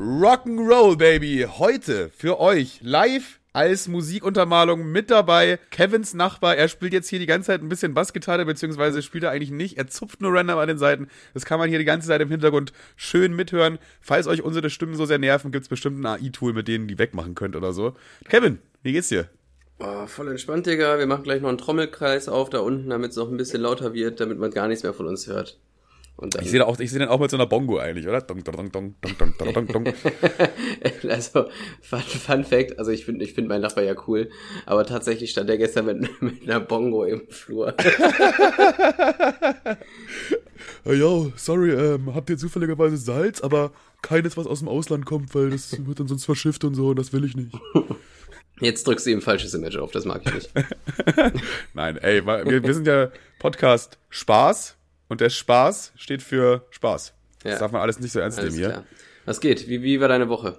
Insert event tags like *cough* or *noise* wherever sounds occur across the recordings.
Rock'n'Roll, Baby. Heute für euch live als Musikuntermalung mit dabei. Kevins Nachbar, er spielt jetzt hier die ganze Zeit ein bisschen Bassgitarre, beziehungsweise spielt er eigentlich nicht. Er zupft nur random an den Seiten. Das kann man hier die ganze Zeit im Hintergrund schön mithören. Falls euch unsere Stimmen so sehr nerven, gibt's bestimmt ein AI-Tool, mit denen die wegmachen könnt oder so. Kevin, wie geht's dir? Oh, voll entspannt, Digga. Wir machen gleich noch einen Trommelkreis auf da unten, damit es noch ein bisschen lauter wird, damit man gar nichts mehr von uns hört. Ich sehe auch, ich sehe den auch mit so einer Bongo eigentlich, oder? Dong, dong, dong, dong, dong, dong, dong. *laughs* also, Fun, Fun Fact, also ich finde ich finde mein Nachbar ja cool, aber tatsächlich stand er gestern mit, *laughs* mit einer Bongo im Flur. *laughs* ja, sorry, ähm, habt ihr zufälligerweise Salz, aber keines, was aus dem Ausland kommt, weil das wird dann sonst verschifft und so und das will ich nicht. Jetzt drückst du ihm ein falsches Image auf, das mag ich nicht. Nein, ey, wir, wir sind ja Podcast Spaß und der Spaß steht für Spaß. Ja. Das darf man alles nicht so ernst alles nehmen hier. Was geht? Wie, wie war deine Woche?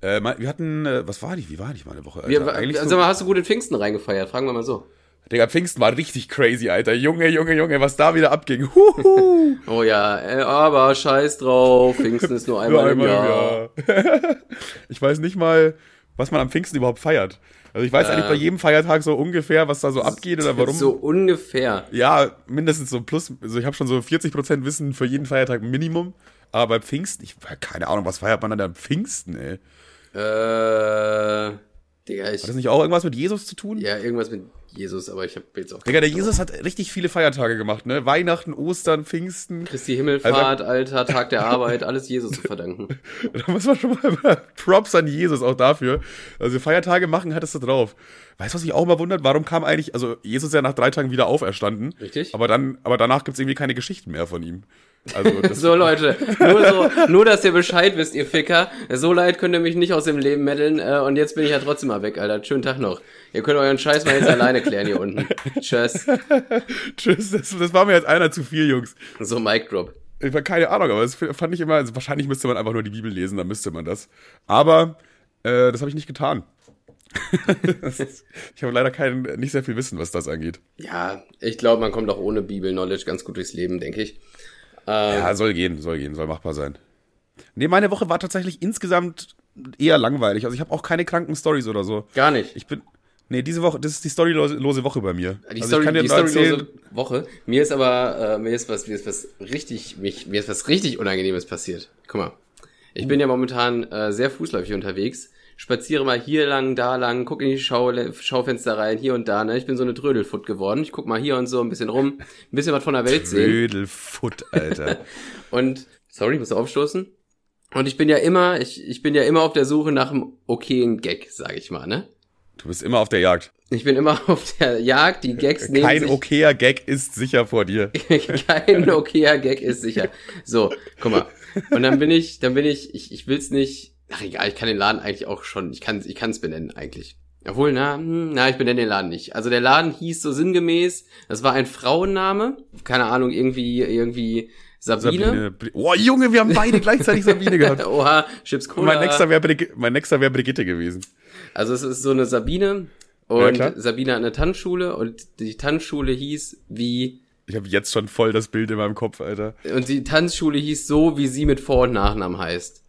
Äh, wir hatten, äh, was war die? Wie war die meine Woche? Alter? Wie, Eigentlich also, so, hast du gut in Pfingsten reingefeiert? Fragen wir mal so. Digga, Pfingsten war richtig crazy, Alter. Junge, Junge, Junge, was da wieder abging. *laughs* Huhu. oh ja, äh, aber scheiß drauf. Pfingsten ist nur einmal, *laughs* nur einmal im Jahr. Im Jahr. *laughs* ich weiß nicht mal, was man am Pfingsten überhaupt feiert. Also ich weiß äh, eigentlich bei jedem Feiertag so ungefähr, was da so abgeht oder warum. So ungefähr. Ja, mindestens so plus, also ich habe schon so 40% Wissen für jeden Feiertag Minimum. Aber bei Pfingsten, ich keine Ahnung, was feiert man dann am Pfingsten, ey? Äh, Digga, ich. Hat das nicht auch irgendwas mit Jesus zu tun? Ja, irgendwas mit Jesus, aber ich habe jetzt auch. Digga, der Jesus hat richtig viele Feiertage gemacht, ne? Weihnachten, Ostern, Pfingsten. Christi Himmelfahrt, also, Alter, Tag der *laughs* Arbeit, alles Jesus zu verdanken. *laughs* da muss man schon mal *laughs* Props an Jesus auch dafür. Also Feiertage machen hattest du drauf. Weißt du, was mich auch mal wundert? Warum kam eigentlich, also Jesus ist ja nach drei Tagen wieder auferstanden. Richtig. Aber dann, aber danach gibt's irgendwie keine Geschichten mehr von ihm. Also so Leute, nur so, nur dass ihr Bescheid wisst, ihr Ficker. So leid könnt ihr mich nicht aus dem Leben meddeln äh, und jetzt bin ich ja trotzdem mal weg, Alter. Schönen Tag noch. Ihr könnt euren Scheiß mal jetzt alleine klären hier unten. *laughs* Tschüss. Tschüss, das, das war mir jetzt einer zu viel, Jungs. So Mic Drop. Ich war keine Ahnung, aber das fand ich immer, also wahrscheinlich müsste man einfach nur die Bibel lesen, dann müsste man das. Aber äh, das habe ich nicht getan. *laughs* ich habe leider kein, nicht sehr viel Wissen, was das angeht. Ja, ich glaube, man kommt auch ohne Bibel-Knowledge ganz gut durchs Leben, denke ich. Ähm, ja, soll gehen, soll gehen, soll machbar sein. Nee, meine Woche war tatsächlich insgesamt eher langweilig. Also ich habe auch keine kranken Stories oder so. Gar nicht. Ich bin. Nee, diese Woche, das ist die storylose Woche bei mir. Die, also Story, die storylose Woche. Mir ist aber, äh, mir ist was, mir ist was richtig, mich, mir ist was richtig Unangenehmes passiert. Guck mal. Ich uh. bin ja momentan äh, sehr fußläufig unterwegs spaziere mal hier lang, da lang, gucke in die Schau Schaufenster rein, hier und da, ne? Ich bin so eine Trödelfoot geworden. Ich guck mal hier und so ein bisschen rum, ein bisschen was von der Welt sehen. Trödelfoot, Alter. *laughs* und, sorry, ich muss aufstoßen. Und ich bin ja immer, ich, ich bin ja immer auf der Suche nach einem okayen Gag, sag ich mal, ne? Du bist immer auf der Jagd. Ich bin immer *laughs* auf der Jagd, die Gags nehmen Kein okayer Gag ist sicher vor dir. *laughs* Kein okayer Gag ist sicher. So, guck mal. Und dann bin ich, dann bin ich, ich, ich will's nicht, Ach egal, ich kann den Laden eigentlich auch schon, ich kann ich kann es benennen eigentlich. Obwohl, na, hm, na, ich benenne den Laden nicht. Also der Laden hieß so sinngemäß, das war ein Frauenname, keine Ahnung, irgendwie, irgendwie Sabine. Sabine. Oh, Junge, wir haben beide gleichzeitig Sabine gehabt. *laughs* Oha, Chips Cola. Mein nächster wäre mein nächster wäre Brigitte gewesen. Also es ist so eine Sabine und ja, Sabine hat eine Tanzschule und die Tanzschule hieß wie ich habe jetzt schon voll das Bild in meinem Kopf, Alter. Und die Tanzschule hieß so, wie sie mit Vor- und Nachnamen heißt.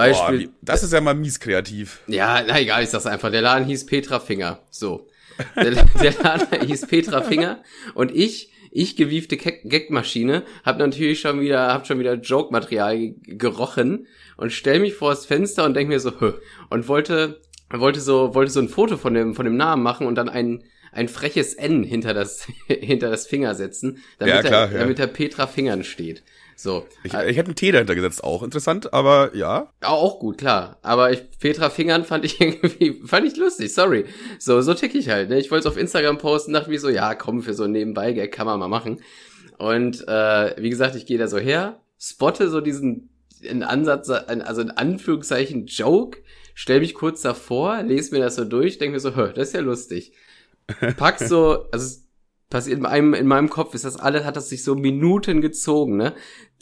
Beispiel. Boah, das ist ja mal mies kreativ. Ja, na egal, ich sag's einfach. Der Laden hieß Petra Finger. So. Der, *laughs* der Laden hieß Petra Finger und ich, ich gewiefte Gagmaschine, hab natürlich schon wieder, hab schon wieder Joke-Material gerochen und stell mich vor das Fenster und denk mir so, Hö, und wollte, wollte so, wollte so ein Foto von dem, von dem Namen machen und dann ein, ein freches N hinter das, *laughs* hinter das Finger setzen, damit, ja, klar, er, damit ja. er Petra Fingern steht. So. Ich, ich hätte einen T dahinter gesetzt, auch interessant, aber ja. Auch gut, klar. Aber ich, Petra Fingern fand ich *laughs* irgendwie, fand ich lustig, sorry. So, so tick ich halt, ne? Ich wollte es auf Instagram posten, dachte mir so, ja, komm, für so ein Nebenbei-Gag kann man mal machen. Und äh, wie gesagt, ich gehe da so her, spotte so diesen in Ansatz, also in Anführungszeichen Joke, stell mich kurz davor, lese mir das so durch, denke mir so, hör, das ist ja lustig. Pack so, also passiert in meinem, in meinem Kopf ist das alles, hat das sich so Minuten gezogen, ne?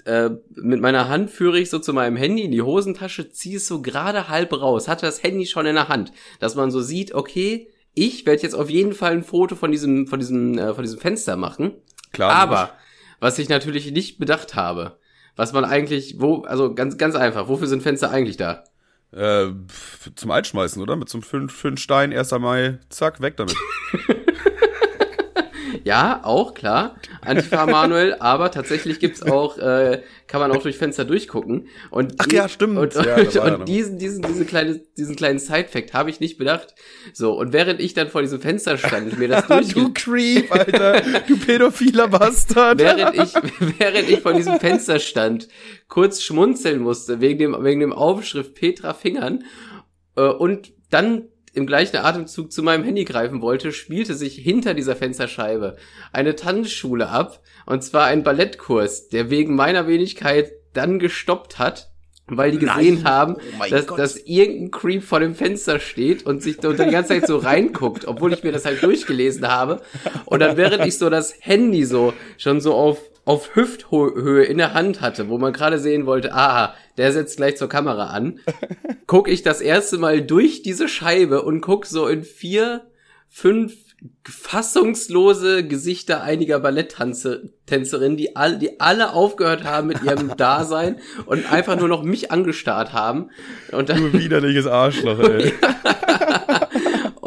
Äh, mit meiner Hand führe ich so zu meinem Handy in die Hosentasche, ziehe es so gerade halb raus, hatte das Handy schon in der Hand, dass man so sieht, okay, ich werde jetzt auf jeden Fall ein Foto von diesem, von diesem, äh, von diesem Fenster machen. Klar. Aber, was ich natürlich nicht bedacht habe, Was man eigentlich, wo, also ganz, ganz einfach, wofür sind Fenster eigentlich da? Äh, zum Einschmeißen, oder? Mit so einem fünf, fünf Stein, 1. Mai, zack, weg damit. *laughs* Ja, auch, klar. Antifa Manuel, *laughs* aber tatsächlich gibt's auch, äh, kann man auch durch Fenster durchgucken. Und Ach ja, stimmt. Und, ja, *laughs* und, ja und diesen, diesen, diese kleine, diesen kleinen Side-Fact habe ich nicht bedacht. So, und während ich dann vor diesem Fenster stand und mir das durch *laughs* du Creep, Alter. Du pädophiler Bastard. während ich, während ich vor diesem Fenster stand, kurz schmunzeln musste, wegen dem, wegen dem Aufschrift Petra Fingern, äh, und dann im gleichen Atemzug zu meinem Handy greifen wollte, spielte sich hinter dieser Fensterscheibe eine Tanzschule ab, und zwar ein Ballettkurs, der wegen meiner Wenigkeit dann gestoppt hat, weil die gesehen Nein. haben, Oh dass, Gott. dass irgendein Creep vor dem Fenster steht und sich da die ganze Zeit so reinguckt, obwohl ich mir das halt durchgelesen habe. Und dann während ich so das Handy so schon so auf auf Hüfthöhe in der Hand hatte, wo man gerade sehen wollte, aha, der setzt gleich zur Kamera an, *laughs* guck ich das erste Mal durch diese Scheibe und guck so in vier, fünf fassungslose Gesichter einiger Balletttänzerinnen, die alle, die alle aufgehört haben mit ihrem *laughs* Dasein und einfach nur noch mich angestarrt haben. Und dann, Du widerliches Arschloch, *laughs* ey.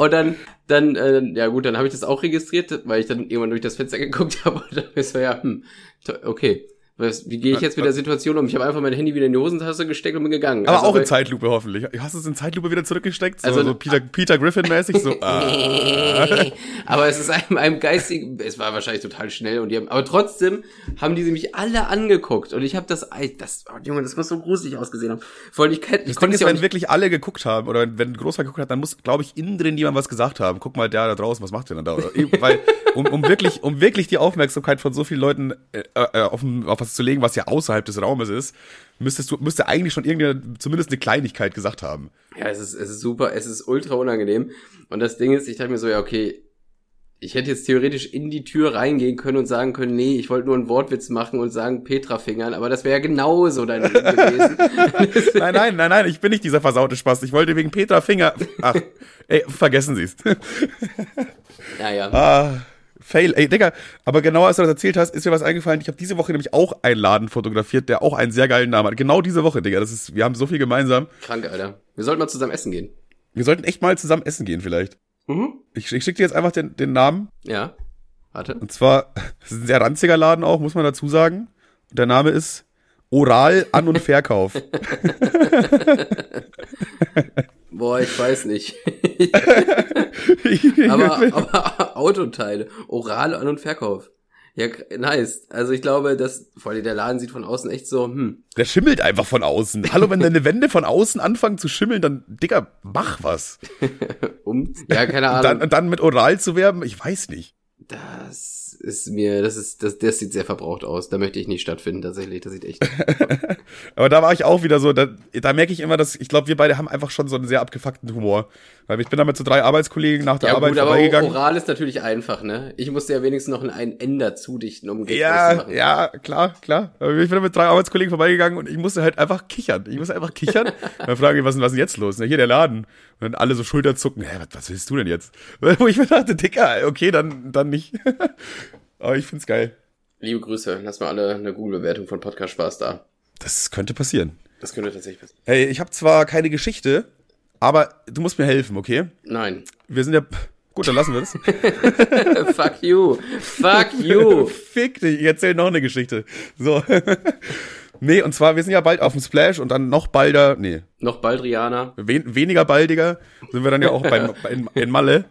Und dann, dann, äh, ja gut, dann habe ich das auch registriert, weil ich dann irgendwann durch das Fenster *laughs* geguckt habe und dann ist so, ja, hm, okay. Wie gehe ich jetzt mit der Situation um? Ich habe einfach mein Handy wieder in die Hosentasche gesteckt und bin gegangen. Aber Also, auch in Zeitlupe hoffentlich. Hast du es in Zeitlupe wieder zurückgesteckt? So, Also- so Peter, Peter Griffin-mäßig? So, *laughs* ah. aber es ist einem, einem geistigen, es war wahrscheinlich total schnell und die haben, aber trotzdem haben die mich alle angeguckt und ich habe das, das, oh, Junge, das muss so gruselig ausgesehen haben. Vor allem, ich, ich Das Ding konnte es ist, wenn wirklich alle geguckt haben oder wenn, wenn ein Großer geguckt hat, dann muss, glaube ich, innen drin jemand was gesagt haben. Guck mal, der da draußen, was macht der denn da? Oder, *laughs* weil, um, um wirklich, um wirklich die Aufmerksamkeit von so vielen Leuten äh, äh, auf, auf was zu legen, was ja außerhalb des Raumes ist, müsstest du, müsste eigentlich schon irgendeine, zumindest eine Kleinigkeit gesagt haben. ja, es ist, es ist super, es ist ultra unangenehm und das Ding ist, ich dachte mir so, ja, okay, ich hätte jetzt theoretisch in die Tür reingehen können und sagen können, nee, ich wollte nur einen Wortwitz machen und sagen Petra Fingern, aber das wäre ja genauso dein Ding gewesen. *laughs* Nein, nein, nein, nein, ich bin nicht dieser versaute Spaß. Ich wollte wegen Peter Finger. Ach, ey, vergessen Sie es. naja. Ah, fail. Ey, Digga, aber genau als du das erzählt hast, ist mir was eingefallen. Ich habe diese Woche nämlich auch einen Laden fotografiert, der auch einen sehr geilen Namen hat. Genau diese Woche, Digga. Das ist, wir haben so viel gemeinsam. Krank, Alter. Wir sollten mal zusammen essen gehen. Wir sollten echt mal zusammen essen gehen, vielleicht. Mhm. Ich, ich schicke dir jetzt einfach den, den Namen. Ja. Warte. Und zwar, *laughs* es ist ein sehr ranziger Laden auch, muss man dazu sagen. Und der Name ist Oral An- und Verkauf. *laughs* Boah, ich weiß nicht. *laughs* aber, aber Autoteile, Oral An- und Verkauf. Ja, nice. Also ich glaube, dass, vor allem der Laden sieht von außen echt so, hm. Der schimmelt einfach von außen. Hallo, wenn deine Wände von außen anfangen zu schimmeln, dann, Digga, mach was. *laughs* Um, ja, keine Ahnung. dann, dann mit Oral zu werben, ich weiß nicht. das ist mir, das ist, das, das sieht sehr verbraucht aus. Da möchte ich nicht stattfinden, tatsächlich. Das sieht echt. *laughs* Aber da war ich auch wieder so, da, da merke ich immer, dass, ich glaube, wir beide haben einfach schon so einen sehr abgefuckten Humor. Weil ich bin damit zu drei Arbeitskollegen nach der ja, Arbeit gut, aber vorbeigegangen. Oral ist natürlich einfach, ne? Ich musste ja wenigstens noch ein Ender zudichten, um Geld Ja, auszumachen. ja, klar, klar. Aber Ich bin mit drei Arbeitskollegen vorbeigegangen und ich musste halt einfach kichern. Ich musste einfach kichern. *laughs* dann frage ich, was, was ist denn jetzt los? Na, hier der Laden. Und dann alle so Schulterzucken. Hä, was, was willst du denn jetzt? *laughs* Wo ich mir dachte, Dicker, okay, dann, dann nicht. Aber ich find's geil. Liebe Grüße. Lass mal alle eine Google-Bewertung von Podcast Spaß da. Das könnte passieren. Das könnte tatsächlich passieren. Hey, ich habe zwar keine Geschichte, aber du musst mir helfen, okay? Nein. Wir sind ja. Gut, dann lassen wir das. *laughs* Fuck you. Fuck you. *laughs* Fick dich, ich erzähl noch eine Geschichte. So. *laughs* nee, und zwar, wir sind ja bald auf dem Splash und dann noch balder, nee, Noch bald Rihanna. wen, weniger baldiger sind wir dann ja auch beim, in, in Malle.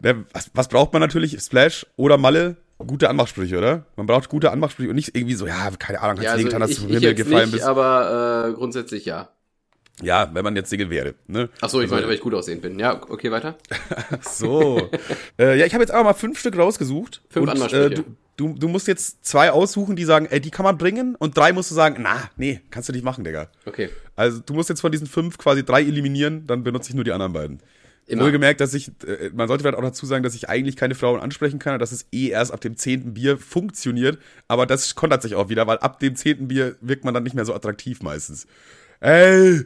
Der, was, was braucht man natürlich? Splash oder Malle? Gute Anmachsprüche, oder? Man braucht gute Anmachsprüche und nicht irgendwie so, ja, keine Ahnung, hat's Ja, ja, also getan, dass ich, du vom Himmel gefallen nicht, bist. aber äh, grundsätzlich ja. Ja, wenn man jetzt Single wäre, ne? Ach so, ich Also- meine, weil ich gut aussehend bin. Ja, okay, weiter. *laughs* So. äh, ja, ich habe jetzt einfach mal fünf Stück rausgesucht. Fünf und, Anmachsprüche. äh, du, du, du musst jetzt zwei aussuchen, die sagen, ey, die kann man bringen. Und drei musst du sagen, na, nee, kannst du nicht machen, Digga. Okay. Also du musst jetzt von diesen fünf quasi drei eliminieren, dann benutze ich nur die anderen beiden. Immer. Wohlgemerkt, dass ich, äh, man sollte vielleicht auch dazu sagen, dass ich eigentlich keine Frauen ansprechen kann, dass es eh erst ab dem zehnten Bier funktioniert. Aber das kontert sich auch wieder, weil ab dem zehnten Bier wirkt man dann nicht mehr so attraktiv meistens. Ey,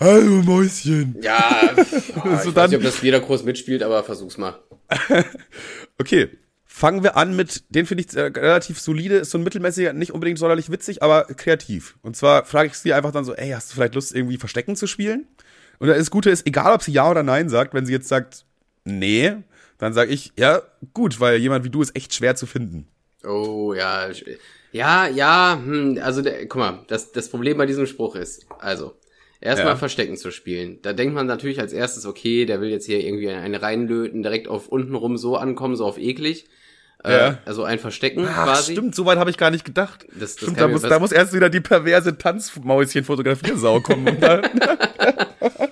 hallo Mäuschen. Ja, *laughs* ah, So ich dann- weiß nicht, ob das jeder Kurs mitspielt, aber versuch's mal. *laughs* Okay, fangen wir an mit, den finde ich äh, relativ solide, ist so ein mittelmäßiger, nicht unbedingt sonderlich witzig, aber kreativ. Und zwar frage ich sie einfach dann so, ey, hast du vielleicht Lust, irgendwie Verstecken zu spielen? Und das Gute ist, egal ob sie ja oder nein sagt, wenn sie jetzt sagt, nee, dann sage ich, ja, gut, weil jemand wie du ist echt schwer zu finden. Oh, ja. Ja, ja, hm, also der, guck mal, das, das Problem bei diesem Spruch ist, also, erstmal Ja. Verstecken zu spielen. Da denkt man natürlich als erstes, okay, der will jetzt hier irgendwie eine reinlöten, direkt auf unten rum so ankommen, so auf eklig. Äh, Ja. Also ein Verstecken Ach, quasi. stimmt, so weit habe ich gar nicht gedacht. Das- das stimmt, da muss, da muss erst wieder die perverse Tanzmäuschen-Fotografiersau kommen. Und dann, *laughs* *laughs*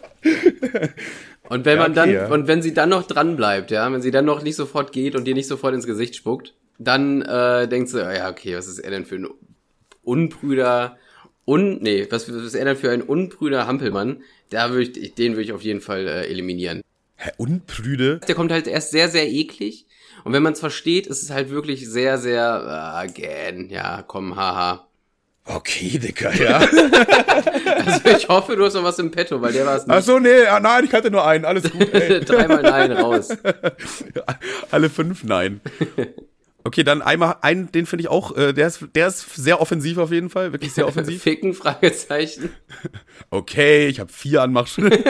Und wenn Ja, man okay, dann, ja. und wenn sie dann noch dran bleibt, ja, wenn sie dann noch nicht sofort geht und dir nicht sofort ins Gesicht spuckt, dann äh, denkst du, ja, okay, was ist er denn für ein unprüder, un, nee, was, was ist er denn für ein unprüder Hampelmann? Da würde ich, den würde ich auf jeden Fall äh, eliminieren. Hä, unprüde? Der kommt halt erst sehr, sehr eklig. Und wenn man es versteht, ist es halt wirklich sehr, sehr, ah, gähn, ja, komm, haha. Okay, Dicker, ja. *laughs* Also ich hoffe, du hast noch was im Petto, weil der war es Ach nicht. so, nee, ah, nein, ich hatte nur einen, alles gut. *laughs* Dreimal nein raus. *laughs* Alle fünf, nein. Okay, dann einmal einen, den finde ich auch, äh, der ist, der ist sehr offensiv auf jeden Fall, wirklich sehr offensiv. Ficken, Fragezeichen. Okay, ich habe vier Anmachschritte.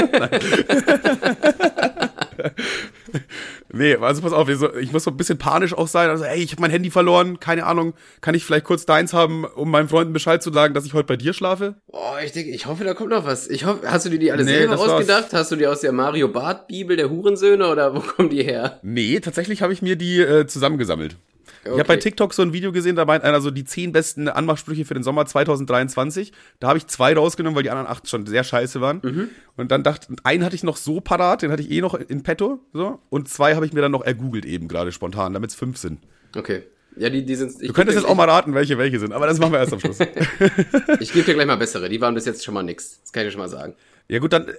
*laughs* Nee, also pass auf, ich muss so ein bisschen panisch auch sein. Also, ey, ich habe mein Handy verloren, keine Ahnung, kann ich vielleicht kurz deins haben, um meinen Freunden Bescheid zu sagen, dass ich heute bei dir schlafe? Boah, ich denke, ich hoffe, da kommt noch was. Ich hoffe, hast du dir die alle Nee, selber das war's. ausgedacht? Hast du die aus der Mario Bart Bibel der Hurensöhne oder wo kommen die her? Nee, tatsächlich habe ich mir die äh, zusammengesammelt. Ich habe Okay. bei TikTok so ein Video gesehen, da meint einer so die zehn besten Anmachsprüche für den Sommer 2023. Da habe ich zwei rausgenommen, weil die anderen acht schon sehr scheiße waren. Mhm. Und dann dachte, einen hatte ich noch so parat, den hatte ich eh noch in petto, so. Und zwei habe ich mir dann noch ergoogelt eben gerade spontan, damit es fünf sind. Okay. Ja, die, die sind. Du könntest jetzt auch mal raten, welche welche sind, aber das machen wir erst am Schluss. *laughs* Ich gebe dir gleich mal bessere. Die waren bis jetzt schon mal nix. Das kann ich dir schon mal sagen. Ja gut, dann, äh,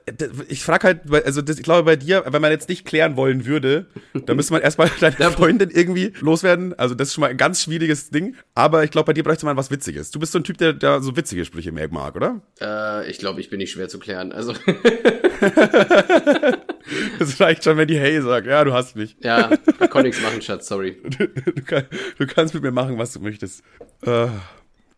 ich frage halt, also das, ich glaube bei dir, wenn man jetzt nicht klären wollen würde, dann müsste man erstmal *laughs* deine Freundin irgendwie loswerden. Also das ist schon mal ein ganz schwieriges Ding. Aber ich glaube, bei dir bräuchte man was Witziges. Du bist so ein Typ, der, der so witzige Sprüche mehr mag, oder? Äh, ich glaube, ich bin nicht schwer zu klären. Also, *laughs* *laughs* Das reicht schon, wenn die Hey sagt, ja, du hast mich. ja, ich konnte nichts machen, Schatz, sorry. Du, kann, du kannst mit mir machen, was du möchtest. Äh,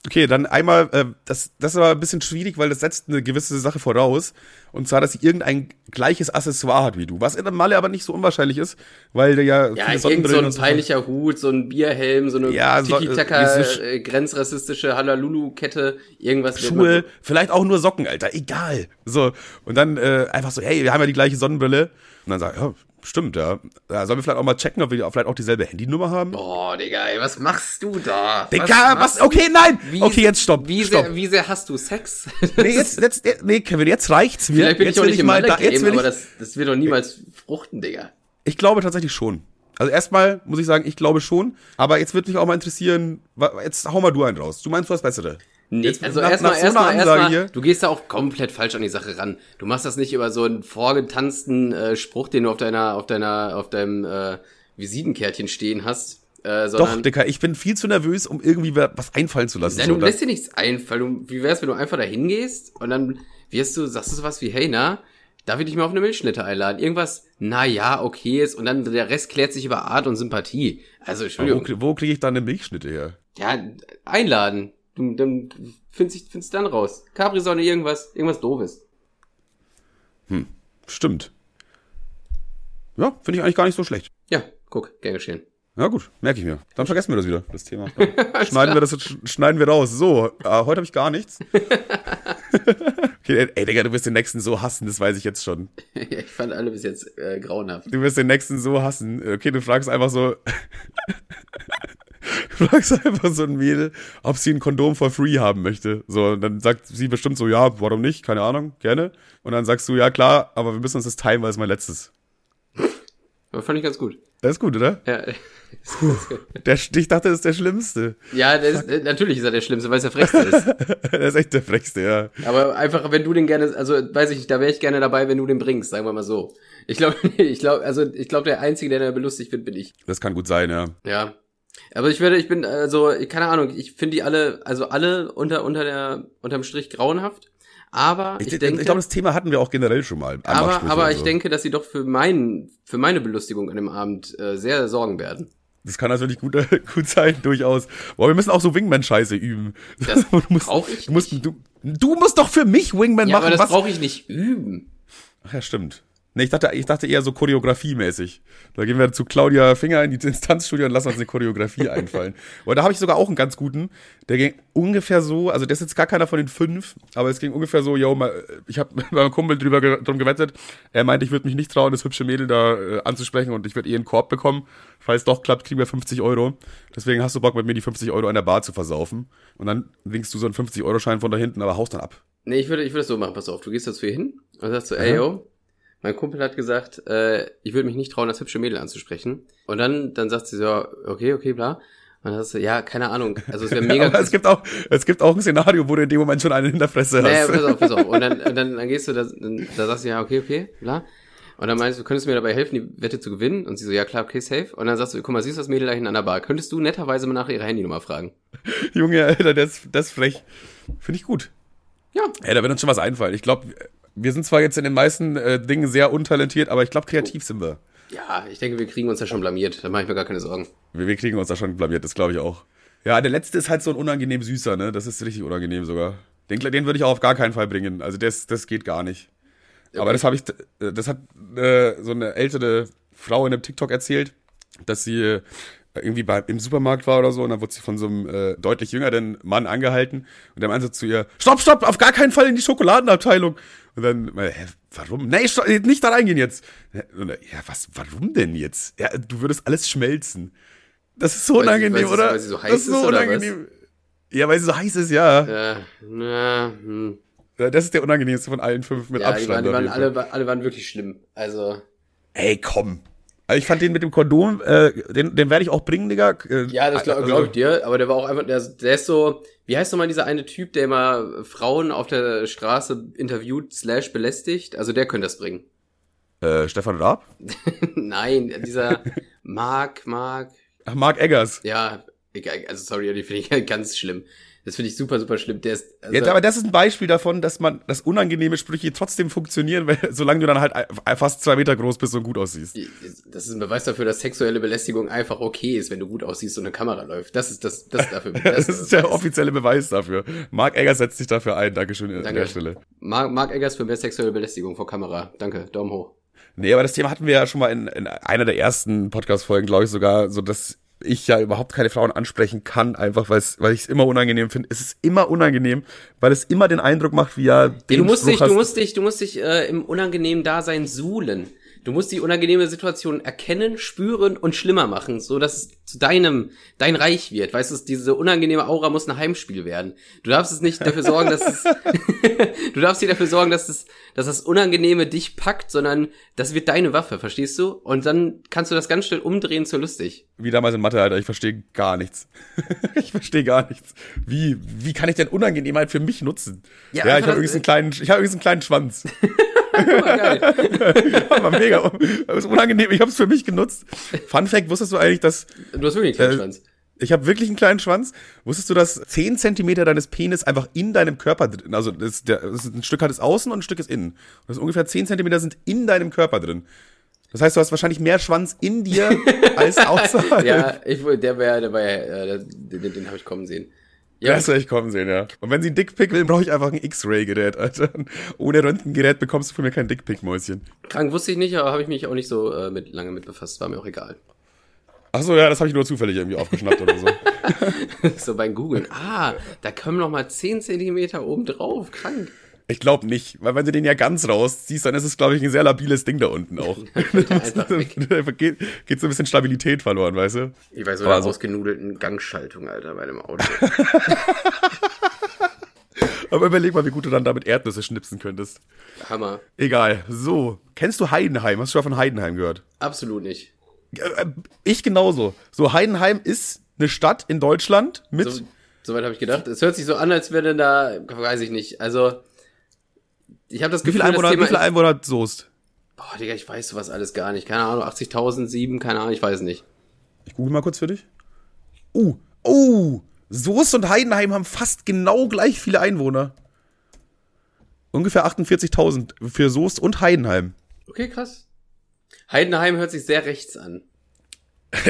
okay, dann einmal, äh, das, das ist aber ein bisschen schwierig, weil das setzt eine gewisse Sache voraus. Und zwar, dass sie irgendein gleiches Accessoire hat wie du. Was in der Malle aber nicht so unwahrscheinlich ist, weil der ja, Ja, irgend so ein so- peinlicher Hut, so ein Bierhelm, so eine Ja, so- Tiki-Taka, diese Sch- äh, grenzrassistische Halalulu-Kette, irgendwas. Schuhe, vielleicht auch nur Socken, Alter, egal. So, und dann äh, einfach so, hey, wir haben ja die gleiche Sonnenbrille. Und dann sag ich, ja, stimmt, ja. ja. Sollen wir vielleicht auch mal checken, ob wir vielleicht auch dieselbe Handynummer haben? Oh, Digga, ey, was machst du da? Digga, was? machst Okay, nein! Wie- okay, jetzt stopp. Wie stopp. sehr, wie sehr hast du Sex? Nee, jetzt, *laughs* jetzt, jetzt, nee, Kevin, jetzt reicht's mir. Vielleicht bin jetzt ich auch nicht im mal da, jetzt will ich, aber das, das wird doch niemals fruchten, Digga. ich glaube tatsächlich schon. Also erstmal muss ich sagen, ich glaube schon. Aber jetzt würde mich auch mal interessieren, jetzt hau mal du einen raus. Du meinst du hast bessere. Nee, Jetzt also erstmal, so erstmal, erstmal, du gehst da auch komplett falsch an die Sache ran. Du machst das nicht über so einen vorgetanzten äh, Spruch, den du auf deiner, auf deiner, auf deinem äh, Visitenkärtchen stehen hast, äh, Doch, Dicker, ich bin viel zu nervös, um irgendwie wa- was einfallen zu lassen. Nein, So, du da- lässt dir nichts einfallen. Wie wär's, wenn du einfach da hingehst und dann wirst du, sagst du sowas wie, hey, na, darf ich dich mal auf eine Milchschnitte einladen? Irgendwas, na ja, okay ist und dann der Rest klärt sich über Art und Sympathie. Also, wo, Entschuldigung, krie- wo kriege ich dann eine Milchschnitte her? ja, einladen. Du, dann findest ich, findest dann raus. Capri-Sonne, irgendwas, irgendwas doofes. Stimmt. Ja, finde ich eigentlich gar nicht so schlecht. Ja, guck, gern geschehen. Ja gut, merke ich mir. Dann vergessen wir das wieder, das Thema. *laughs* schneiden wir das sch- schneiden wir raus. So, äh, heute habe ich gar nichts. *laughs* okay, ey, Digga, du wirst den nächsten so hassen, das weiß ich jetzt schon. ich fand alle bis jetzt äh, grauenhaft. Du wirst den nächsten so hassen. Okay, du fragst einfach so. *laughs* *laughs* du fragst einfach so ein Mädel, ob sie ein Kondom for free haben möchte. So, und dann sagt sie bestimmt so, ja, warum nicht? Keine Ahnung, gerne. Und dann sagst du, ja klar, aber wir müssen uns das teilen, weil es mein letztes. Aber fand ich ganz gut. Das ist gut, oder? Ja, Der, ich dachte, das ist der Schlimmste. ja ist, äh, natürlich ist er der Schlimmste, weil es der Frechste ist. *laughs* Der ist echt der Frechste, ja. Aber einfach, wenn du den gerne, also weiß ich nicht, da wäre ich gerne dabei, wenn du den bringst, sagen wir mal so. Ich glaube, *laughs* ich glaube, also ich glaube, der Einzige, der da belustigt wird, bin ich. Das kann gut sein, ja. Ja. Aber ich werde, ich bin, also, keine Ahnung, ich finde die alle, also alle unter, unter der, unterm Strich grauenhaft. Aber ich, Ich, ich, denke, glaube, das Thema hatten wir auch generell schon mal. aber, aber ich so. denke, dass sie doch für meinen, für meine Belustigung an dem Abend äh, sehr sorgen werden. Das kann natürlich gut, *laughs* gut sein, durchaus. Boah, wir müssen auch so Wingman-Scheiße üben. Das *laughs* du musst, ich du musst, du, du musst doch für mich Wingman Ja, machen. aber das brauche ich nicht üben. Ach ja, stimmt. Nee, ich dachte, ich dachte eher so choreografiemäßig. Da gehen wir zu Claudia Finger in die Instanzstudio und lassen uns eine Choreografie *laughs* einfallen. Aber da habe ich sogar auch einen ganz guten. Der ging ungefähr so, also der ist jetzt gar keiner von den fünf, aber es ging ungefähr so, yo, ich habe mit *laughs* meinem Kumpel drüber ge drum gewettet. Er meinte, ich würde mich nicht trauen, das hübsche Mädel da äh, anzusprechen und ich würde eh einen Korb bekommen. Falls doch klappt, kriegen wir 50 Euro. Deswegen hast du Bock, mit mir die 50 Euro an der Bar zu versaufen. Und dann winkst du so einen 50-Euro-Schein von da hinten, aber haust dann ab. Nee, ich würde, ich würde es so machen, pass auf, du gehst dazu hier hin und sagst so, ey, yo, mein Kumpel hat gesagt, äh, ich würde mich nicht trauen, das hübsche Mädel anzusprechen. Und dann, dann sagt sie so, okay, okay, bla. Und dann sagst du, ja, keine Ahnung, also es wäre *laughs* mega... aber es gibt auch, es gibt auch ein Szenario, wo du in dem Moment schon einen in der Fresse naja, hast. pass auf, pass auf. Und dann, *laughs* und dann, dann gehst du, da, da sagst du, ja, okay, okay, bla. Und dann meinst du, könntest du mir dabei helfen, die Wette zu gewinnen? Und sie so, ja klar, okay, safe. Und dann sagst du, guck mal, siehst du das Mädel da hinten an der Bar? Könntest du netterweise mal nach ihrer Handynummer fragen? Junge, Alter, das, das frech. Finde ich gut. Ja. Ey, da wird uns schon was einfallen. Ich glaube, wir sind zwar jetzt in den meisten äh, Dingen sehr untalentiert, aber ich glaube, kreativ sind wir. Ja, ich denke, wir kriegen uns da schon blamiert. Da mache ich mir gar keine Sorgen. wir. Wir kriegen uns da schon blamiert, das glaube ich auch. Ja, der letzte ist halt so ein unangenehm süßer, ne? Das ist richtig unangenehm sogar. Den, den würde ich auch auf gar keinen Fall bringen. Also das, das geht gar nicht. Aber das habe ich, äh, das hat äh, so eine ältere Frau in einem TikTok erzählt, dass sie äh, irgendwie bei, im Supermarkt war oder so und dann wurde sie von so einem äh, deutlich jüngeren Mann angehalten und der meinte zu ihr, stopp, stopp, auf gar keinen Fall in die Schokoladenabteilung. Und dann, äh, hä, warum? Nee, nicht da reingehen jetzt. Er, ja, was, warum denn jetzt? Ja, du würdest alles schmelzen. Das ist so Weil unangenehm, sie- oder? so das ist so ist, unangenehm. Ja, weil sie so heiß ist, ja. Äh, na, hm. Ja, Das ist der unangenehmste von allen fünf mit Ja, die Abstand. waren, die waren jeden Fall. alle, alle waren wirklich schlimm. Also, Ey, komm. Also ich fand den mit dem Kondom, äh, den, den werde ich auch bringen, Digga. Äh, ja, das glaube also- glaub ich dir, aber der war auch einfach, der, der ist so, wie heißt nochmal dieser eine Typ, der immer Frauen auf der Straße interviewt slash belästigt? Also der könnte das bringen. Äh, Stefan Raab? *laughs* Nein, dieser *laughs* Mark, Mark, Ach, Mark Eggers. ja, egal, also sorry, die finde ich *laughs* ganz schlimm. Das finde ich super, super schlimm. Der ist, also, Jetzt, aber das ist ein Beispiel davon, dass man, dass unangenehme Sprüche trotzdem funktionieren, weil, *laughs* solange du dann halt fast zwei Meter groß bist und gut aussiehst. das ist ein Beweis dafür, dass sexuelle Belästigung einfach okay ist, wenn du gut aussiehst und eine Kamera läuft. Das ist das, das ist dafür. *laughs* Das ist der offizielle Beweis dafür. Mark Eggers setzt sich dafür ein. Dankeschön an Danke. der Stelle. Mark, Mark Eggers für mehr sexuelle Belästigung vor Kamera. Danke, Daumen hoch. Nee, aber das Thema hatten wir ja schon mal in, in einer der ersten Podcast-Folgen, glaube ich sogar, so dass ich ja überhaupt keine Frauen ansprechen kann, einfach weil ich es immer unangenehm finde. Es ist immer unangenehm, weil es immer den Eindruck macht, wie ja. Ja, den du musst Spruch dich, hast- du musst dich, du musst dich äh, im unangenehmen Dasein suhlen. Du musst die unangenehme Situation erkennen, spüren und schlimmer machen, so dass es zu deinem, dein Reich wird. Weißt du, diese unangenehme Aura muss ein Heimspiel werden. Du darfst es nicht dafür sorgen, dass es, *laughs* *laughs* du darfst nicht dafür sorgen, dass es, dass das Unangenehme dich packt, sondern das wird deine Waffe, verstehst du? Und dann kannst du das ganz schnell umdrehen zu lustig. Wie damals in Mathe, Alter, ich verstehe gar nichts. *laughs* ich verstehe gar nichts. Wie, wie kann ich denn Unangenehmheit für mich nutzen? Ja, Ja, ich habe übrigens einen kleinen, ich habe übrigens einen kleinen Schwanz. Aber *laughs* mega, das ist unangenehm. Ich habe es für mich genutzt. Fun Fact, wusstest du eigentlich, dass Du hast wirklich einen kleinen Äh, Schwanz. ich habe wirklich einen kleinen Schwanz? Wusstest du, dass 10 Zentimeter deines Penis einfach in deinem Körper drin, also das, der, das ist ein Stück hat es außen und ein Stück ist innen. Und das ist ungefähr 10 Zentimeter sind in deinem Körper drin. Das heißt, du hast wahrscheinlich mehr Schwanz in dir *laughs* als außerhalb. Ja, ich, der wäre, der war ja, äh, den, den habe ich kommen sehen. Ja. Das ich kommen sehen, ja. Und wenn sie einen Dickpick will, brauche ich einfach ein X-Ray-Gerät, Alter. Ohne Röntgengerät bekommst du von mir kein Dickpick-Mäuschen. Krank wusste ich nicht, aber habe ich mich auch nicht so äh, mit, lange mit befasst. War mir auch egal. Ach so, ja, das habe ich nur zufällig irgendwie aufgeschnappt oder so. *laughs* so beim Googlen. Ah, da kommen noch mal 10 Zentimeter oben drauf. Krank. Ich glaube nicht, weil wenn du den ja ganz rausziehst, dann ist es, glaube ich, ein sehr labiles Ding da unten auch. *laughs* weg. *laughs* geht, geht so ein bisschen Stabilität verloren, weißt du? Ich weiß so einer ausgenudelten Gangschaltung, Alter, bei dem Auto. *laughs* Aber überleg mal, wie gut du dann damit Erdnüsse schnipsen könntest. Hammer. Egal. So, kennst du Heidenheim? Hast du schon von Heidenheim gehört? Absolut nicht. Äh, Ich genauso. So, Heidenheim ist eine Stadt in Deutschland mit. So, soweit habe ich gedacht. Es hört sich so an, als wäre da, weiß ich nicht. Also, ich habe das wie Gefühl, viele Einwohner, wie viele Einwohner hat Soest? Boah, Digga, ich weiß sowas alles gar nicht. Keine Ahnung, 80.000, 7, keine Ahnung, ich weiß nicht. Ich google mal kurz für dich. Uh, uh, Soest und Heidenheim haben fast genau gleich viele Einwohner. Ungefähr 48.000 für Soest und Heidenheim. Okay, krass. Heidenheim hört sich sehr rechts an. *laughs*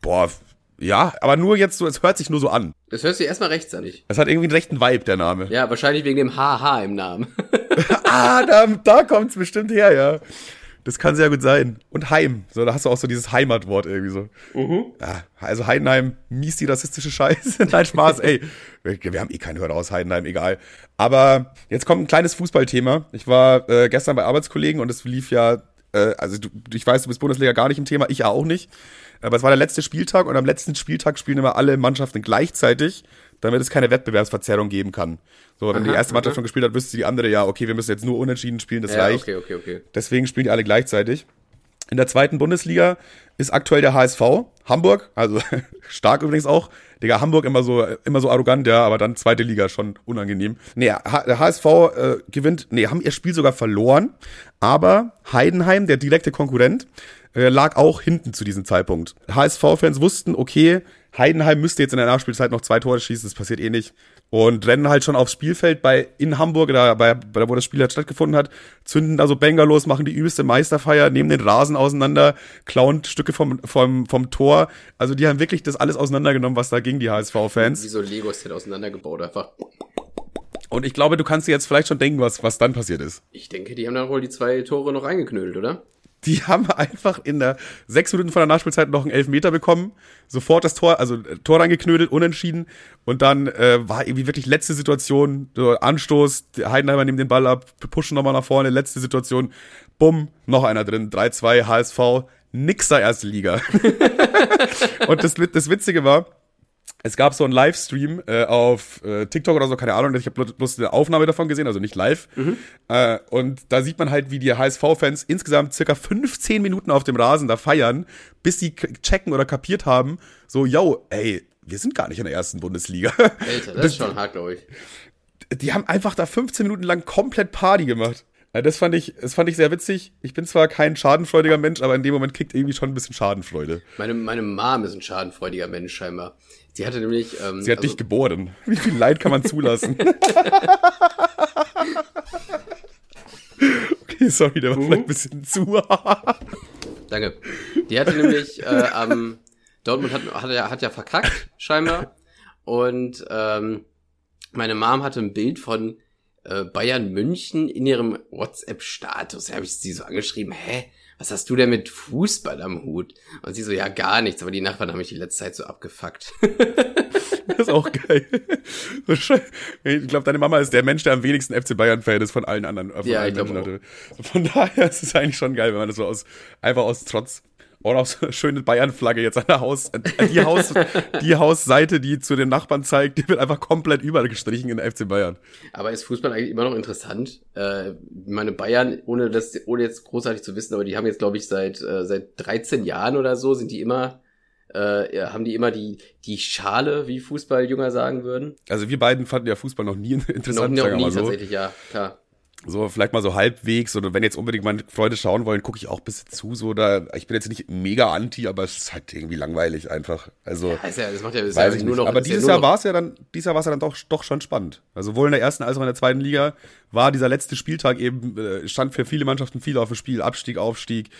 Boah, ja, aber nur jetzt so, es hört sich nur so an. Das hört sich erstmal rechts an, nicht? Es hat irgendwie einen rechten Vibe, der Name. Ja, wahrscheinlich wegen dem HH im Namen. *laughs* *laughs* ah, da, da kommt's bestimmt her, ja. Das kann sehr gut sein. Und Heim. So, da hast du auch so dieses Heimatwort irgendwie so. Mhm. Ja, also Heidenheim, mies die rassistische Scheiße. *laughs* Nein, Spaß, ey. Wir, wir haben eh keinen Hörer aus Heidenheim, egal. Aber jetzt kommt ein kleines Fußballthema. Ich war äh, gestern bei Arbeitskollegen und es lief ja, äh, also du, ich weiß, du bist Bundesliga gar nicht im Thema, ich ja auch nicht. Aber es war der letzte Spieltag und am letzten Spieltag spielen immer alle Mannschaften gleichzeitig, damit es keine Wettbewerbsverzerrung geben kann. So, wenn Aha, die erste Mannschaft aha. schon gespielt hat, wüsste die andere ja, okay, wir müssen jetzt nur unentschieden spielen, das ja, reicht. okay, okay, okay. Deswegen spielen die alle gleichzeitig. In der zweiten Bundesliga ist aktuell der HSV, Hamburg, also *laughs* stark übrigens auch. Digga, Hamburg immer so, immer so arrogant, ja, aber dann zweite Liga schon unangenehm. Nee, der HSV äh, gewinnt, nee, haben ihr Spiel sogar verloren, aber Heidenheim, der direkte Konkurrent, äh, lag auch hinten zu diesem Zeitpunkt. HSV-Fans wussten, okay, Heidenheim müsste jetzt in der Nachspielzeit noch zwei Tore schießen, das passiert eh nicht. Und rennen halt schon aufs Spielfeld bei in Hamburg, da, bei, bei, wo das Spiel halt stattgefunden hat, zünden da so Banger los, machen die übelste Meisterfeier, nehmen den Rasen auseinander, klauen Stücke vom, vom, vom Tor. Also die haben wirklich das alles auseinandergenommen, was da ging, die HSV-Fans. Wie so Lego-Set auseinandergebaut einfach. Und ich glaube, du kannst dir jetzt vielleicht schon denken, was, was dann passiert ist. Ich denke, die haben dann wohl die zwei Tore noch reingeknödelt, oder? Die haben einfach in der sechs Minuten vor der Nachspielzeit noch einen Elfmeter bekommen, sofort das Tor, also äh, Tor reingeknödelt, unentschieden. Und dann äh, war irgendwie wirklich letzte Situation, so Anstoß, Heidenheimer nehmen den Ball ab, pushen nochmal nach vorne, letzte Situation, bumm, noch einer drin, 3-2 HSV, nixer erste Liga. *laughs* und das, das Witzige war, es gab so einen Livestream äh, auf äh, TikTok oder so, keine Ahnung, ich habe bloß eine Aufnahme davon gesehen, also nicht live. Äh, und da sieht man halt, wie die HSV-Fans insgesamt circa 15 Minuten auf dem Rasen da feiern, bis sie checken oder kapiert haben, so, yo, ey, wir sind gar nicht in der ersten Bundesliga. Alter, das *laughs* ist schon hart, glaube ich. die haben einfach da 15 Minuten lang komplett Party gemacht. Ja, das fand ich, das fand ich sehr witzig. Ich bin zwar kein schadenfreudiger Mensch, aber in dem Moment kriegt irgendwie schon ein bisschen Schadenfreude. Meine, meine Mom ist ein schadenfreudiger Mensch scheinbar. Sie hatte nämlich. Ähm, Sie hat dich geboren. *laughs* Wie viel Leid kann man zulassen? *laughs* okay, sorry, der war vielleicht ein bisschen zu. *laughs* Danke. Die hatte nämlich äh, am Dortmund hat, hat, ja, hat ja verkackt, scheinbar. Und ähm, meine Mom hatte ein Bild von äh, Bayern München in ihrem WhatsApp-Status. Da habe ich sie so angeschrieben, hä? Was hast du denn mit Fußball am Hut? Und sie so, ja, gar nichts, aber die Nachbarn haben mich die letzte Zeit so abgefuckt. *laughs* Das ist auch geil. Ich glaube, deine Mama ist der Mensch, der am wenigsten FC Bayern-Fan ist von allen anderen. äh, Von Ja, allen ich glaub Menschen. Also Von daher ist es eigentlich schon geil, wenn man das so aus, einfach aus Trotz auch noch so eine schöne Bayern-Flagge jetzt an der Haus, die Haus, die Hausseite, die zu den Nachbarn zeigt, die wird einfach komplett überall gestrichen in der FC Bayern. Aber ist Fußball eigentlich immer noch interessant? Äh, meine Bayern, ohne das, ohne jetzt großartig zu wissen, aber die haben jetzt, glaube ich, seit äh, seit 13 Jahren oder so sind die immer, äh, haben die immer die die Schale, wie Fußballjünger sagen würden. Also wir beiden fanden ja Fußball noch nie Noch, *laughs* interessant, noch wir nie so. tatsächlich, ja, klar. So, vielleicht mal so halbwegs oder wenn jetzt unbedingt meine Freunde schauen wollen, gucke ich auch ein bisschen zu. So, da, ich bin jetzt nicht mega anti, aber es ist halt irgendwie langweilig einfach. Also, Ja, ja, das macht ja, ist weiß ja ich nur noch. aber dieses ja Jahr war es ja dann, dieses Jahr war es ja dann doch, doch schon spannend. Also sowohl in der ersten als auch in der zweiten Liga war dieser letzte Spieltag eben, äh, stand für viele Mannschaften viel auf dem Spiel. Abstieg, Aufstieg,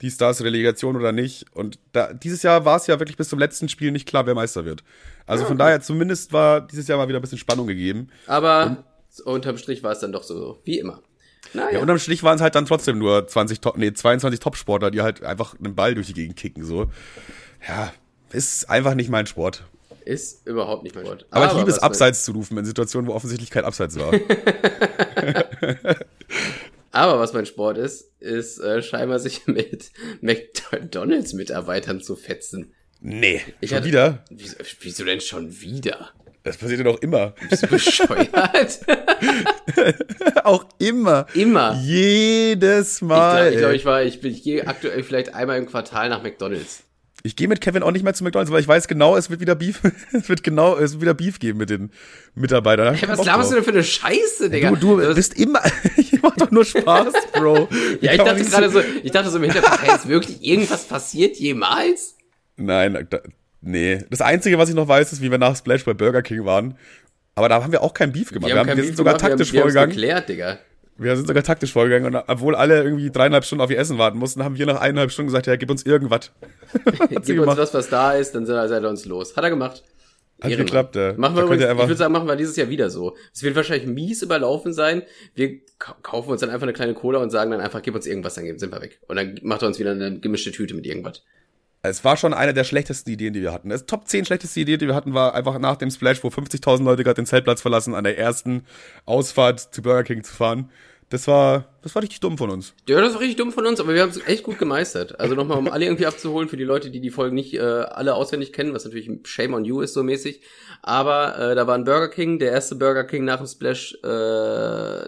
dies, das, Relegation oder nicht. Und da, dieses Jahr war es ja wirklich bis zum letzten Spiel nicht klar, wer Meister wird. Also von daher zumindest war dieses Jahr mal wieder ein bisschen Spannung gegeben. Aber unterm Strich war es dann doch so, wie immer. Naja, Ja, unterm Strich waren es halt dann trotzdem nur 20, Top- nee, 22 Topsportler, die halt einfach einen Ball durch die Gegend kicken, so. Ja, ist einfach nicht mein Sport. ist überhaupt nicht mein Wort. Aber, ich liebe es, Abseits zu rufen in Situationen, wo offensichtlich kein Abseits war. *laughs* Aber was mein Sport ist, ist äh, scheinbar sich *laughs* mit McDonalds-Mitarbeitern zu fetzen. nee, Ich schon hatte- wieder? Wieso, wieso denn schon wieder? Das passiert ja doch immer. Bist du bescheuert? *laughs* Auch immer. Immer. Jedes Ich Mal. glaube, ich, glaub, ich, war, ich, bin, ich gehe aktuell vielleicht einmal im Quartal nach McDonalds. ich gehe mit Kevin auch nicht mehr zu McDonalds, weil ich weiß genau, es wird wieder Beef, *laughs* es wird genau, es wird wieder Beef geben mit den Mitarbeitern. Hey, was laberst du denn für eine Scheiße, Digga? Du, du bist immer, *laughs* ich mach doch nur Spaß, Bro. ja, ich dachte gerade so, ich dachte so im Hintergrund, hey, ist wirklich irgendwas passiert jemals? Nein, da, nee. Das Einzige, was ich noch weiß, ist, wie wir nach Splash bei Burger King waren. Aber da haben wir auch kein Beef gemacht. Wir, haben, wir sind sogar gemacht, taktisch wir haben, vorgegangen. geklärt, Digga. Wir sind sogar taktisch vorgegangen und obwohl alle irgendwie dreieinhalb Stunden auf ihr Essen warten mussten, haben wir nach eineinhalb Stunden gesagt, ja, gib uns irgendwas. *laughs* Gib uns was, was da ist, dann seid ihr uns los. Hat er gemacht. Hat Ehrenmann. geklappt, ja. Machen wir übrigens, ihr ich würde sagen, machen wir dieses Jahr wieder so. Es wird wahrscheinlich mies überlaufen sein. Wir ka- kaufen uns dann einfach eine kleine Cola und sagen dann einfach, gib uns irgendwas, dann sind wir weg. Und dann macht er uns wieder eine gemischte Tüte mit irgendwas. Es war schon eine der schlechtesten Ideen, die wir hatten. Das Top 10 schlechteste Idee, die wir hatten, war einfach nach dem Splash, wo 50.000 Leute gerade den Zeltplatz verlassen, an der ersten Ausfahrt zu Burger King zu fahren. Das war, das war richtig dumm von uns. Ja, das war richtig dumm von uns, aber wir haben es echt gut gemeistert. Also nochmal, um alle irgendwie abzuholen, für die Leute, die die Folgen nicht äh, alle auswendig kennen, was natürlich Shame on you ist so mäßig. Aber äh, da war ein Burger King, der erste Burger King nach dem Splash, äh,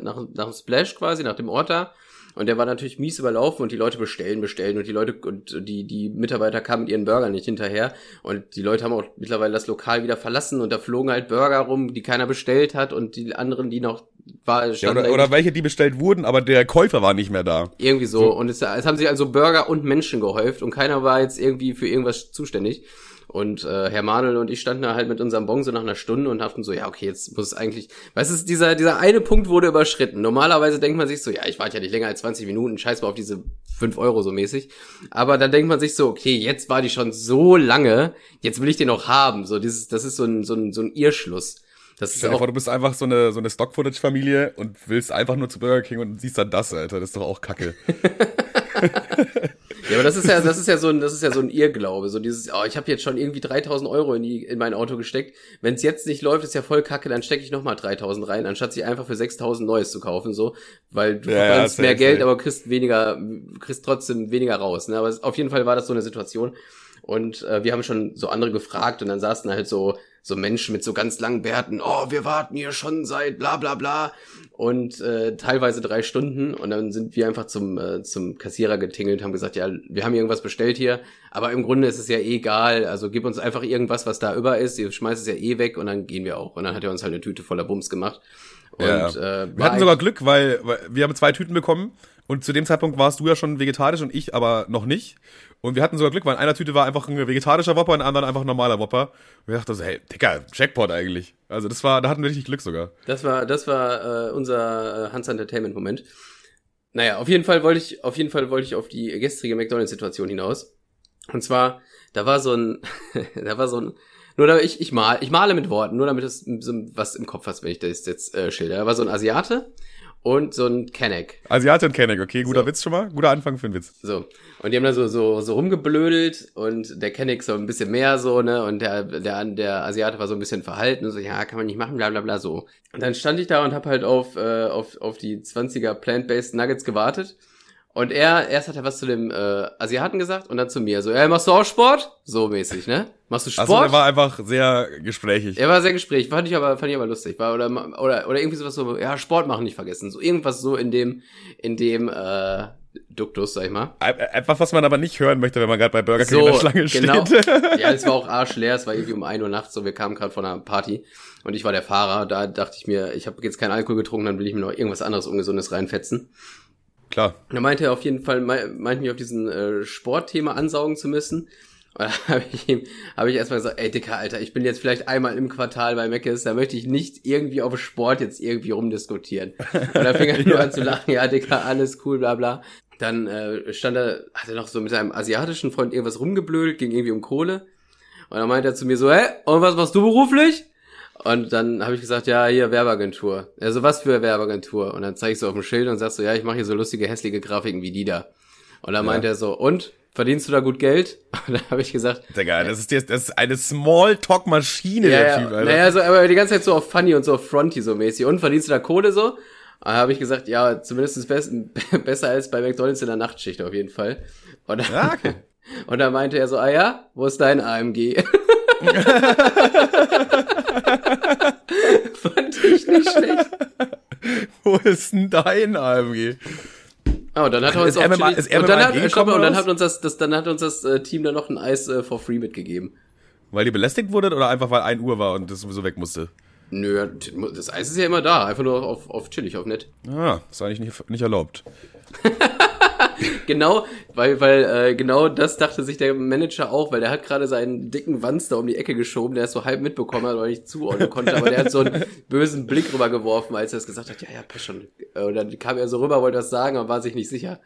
nach, nach dem Splash quasi, nach dem Ort da. Und der war natürlich mies überlaufen und die Leute bestellen, bestellen und die Leute und die, die Mitarbeiter kamen mit ihren Burgern nicht hinterher. Und die Leute haben auch mittlerweile das Lokal wieder verlassen und da flogen halt Burger rum, die keiner bestellt hat und die anderen, die noch war, Ja, oder, oder welche, die bestellt wurden, aber der Käufer war nicht mehr da. irgendwie so. Und es, es haben sich also Burger und Menschen gehäuft und keiner war jetzt irgendwie für irgendwas zuständig. Und äh, Herr Manuel und ich standen da halt mit unserem Bon so nach einer Stunde und hatten so, ja, okay, jetzt muss es eigentlich, weißt du, dieser, dieser eine Punkt wurde überschritten. Normalerweise denkt man sich so, ja, ich warte ja nicht länger als 20 Minuten, scheiß mal auf diese 5 Euro so mäßig. Aber dann denkt man sich so, okay, jetzt war die schon so lange, jetzt will ich den noch haben. So, dieses, das ist so ein, so ein, so ein Irrschluss. Das ist auch, vor, du bist einfach so eine, so eine Stock-Footage-Familie und willst einfach nur zu Burger King und siehst dann das, Alter. Das ist doch auch kacke. *laughs* Ja, aber das ist ja, das ist ja so ein, das ist ja so ein Irrglaube, so dieses, oh, ich habe jetzt schon irgendwie 3000 Euro in die, in mein Auto gesteckt. Wenn es jetzt nicht läuft, ist ja voll kacke, dann stecke ich nochmal 3000 rein, anstatt sich einfach für 6000 Neues zu kaufen, so, weil du Ja, ja, verbrennst safe, mehr Geld, aber kriegst weniger, kriegst trotzdem weniger raus. Ne? Aber es, auf jeden Fall war das so eine Situation. Und äh, wir haben schon so andere gefragt und dann saßen halt so so Menschen mit so ganz langen Bärten, oh, wir warten hier schon seit bla bla bla und äh, teilweise drei Stunden. Und dann sind wir einfach zum äh, zum Kassierer getingelt, haben gesagt, ja, wir haben irgendwas bestellt hier, aber im Grunde ist es ja eh egal, also gib uns einfach irgendwas, was da über ist, ihr schmeißt es ja eh weg und dann gehen wir auch. Und dann hat er uns halt eine Tüte voller Bums gemacht. Und Ja. äh, Wir hatten sogar Glück, weil, weil wir haben zwei Tüten bekommen und zu dem Zeitpunkt warst du ja schon vegetarisch und ich aber noch nicht. Und wir hatten sogar Glück, weil in einer Tüte war einfach ein vegetarischer Whopper, in der anderen einfach ein normaler Whopper. Und wir dachten so, hey, Dicker, Jackpot eigentlich. Also das war, da hatten wir richtig Glück sogar. Das war, das war äh, unser äh, Hans Entertainment Moment. Naja, auf jeden Fall wollte ich, auf jeden Fall wollte ich auf die gestrige McDonalds-Situation hinaus. Und zwar, da war so ein, *laughs* da war so ein, nur da ich, ich mal, ich male mit Worten, nur damit es so was im Kopf hast, wenn ich das jetzt äh, schilder. Da war so ein Asiate und so ein Kenneck. Asiate und Kenneck, okay, guter So. Witz schon mal. Guter Anfang für einen Witz. So. Und die haben da so, so, so rumgeblödelt und der Kenneck so ein bisschen mehr so, ne, und der, der, der Asiate war so ein bisschen verhalten und so, ja, kann man nicht machen, bla, bla, bla, so. Und dann stand ich da und hab halt auf, äh, auf, auf die 20er Plant-Based Nuggets gewartet. Und er, erst hat er was zu dem, äh, Asiaten gesagt und dann zu mir, so, ja, machst du auch Sport? So mäßig, ne? Machst du Sport? Also er war einfach sehr gesprächig. Er war sehr gesprächig, fand ich aber, fand ich aber lustig. War, oder, oder, oder irgendwie sowas so, ja, Sport machen nicht vergessen. So irgendwas so in dem, in dem, äh, Duktus, sag ich mal. Etwas, was man aber nicht hören möchte, wenn man gerade bei Burger King in der Schlange genau. steht. Ja, es war auch arschleer, es war irgendwie um 1 Uhr nachts, so wir kamen gerade von einer Party und ich war der Fahrer, da dachte ich mir, ich habe jetzt keinen Alkohol getrunken, dann will ich mir noch irgendwas anderes Ungesundes reinfetzen. Klar. Er meinte er auf jeden Fall, mei- meinte mich auf diesen äh, Sportthema ansaugen zu müssen. *laughs* Und da habe ich ihm, habe ich erstmal gesagt, ey Dicker, Alter, ich bin jetzt vielleicht einmal im Quartal bei Meckes, da möchte ich nicht irgendwie auf Sport jetzt irgendwie rumdiskutieren. Und da fing er *laughs* nur an zu lachen, ja Dicker, alles cool, bla bla. Dann äh, stand er, hat er noch so mit seinem asiatischen Freund irgendwas rumgeblödelt, ging irgendwie um Kohle. Und dann meinte er zu mir so, hä, und was machst du beruflich? Und dann habe ich gesagt, ja, hier Werbeagentur. Also was für Werbeagentur? Und dann zeige ich so auf dem Schild und sag so, ja, ich mache hier so lustige, hässliche Grafiken wie die da. Und dann meinte er so, und? Verdienst du da gut Geld? *laughs* Und dann habe ich gesagt, Digga, das ist, jetzt- das ist eine Smalltalk-Maschine, ja, der ja, Typ, Alter. naja, so, aber die ganze Zeit so auf Funny und so auf Fronty so mäßig. Und verdienst du da Kohle so? Und dann habe ich gesagt, ja, zumindest best, *laughs* besser als bei McDonalds in der Nachtschicht auf jeden Fall. Und dann, Ja, okay. *laughs* und dann meinte er so, ah ja, wo ist dein AMG? *laughs* Fand ich nicht schlecht. *laughs* Wo ist denn dein AMG? Oh, und dann hat er uns auch MMA er und dann hat, stopp mal, und dann hat uns das, das, dann hat uns das äh, Team dann noch ein Eis äh, for free mitgegeben. Weil die belästigt wurde oder einfach weil 1 Uhr war und das sowieso weg musste? Nö, das Eis ist ja immer da, einfach nur auf, auf chillig, auf nett. Ah, ist eigentlich nicht, nicht erlaubt. *laughs* *laughs* genau, weil, weil äh, genau das dachte sich der Manager auch, weil der hat gerade seinen dicken Wanz da um die Ecke geschoben, der es so halb mitbekommen hat, weil ich zuordnen konnte, aber der hat so einen *laughs* bösen Blick rübergeworfen, als er es gesagt hat, ja, ja, passt schon. Und dann kam er so rüber, wollte was sagen, aber war sich nicht sicher.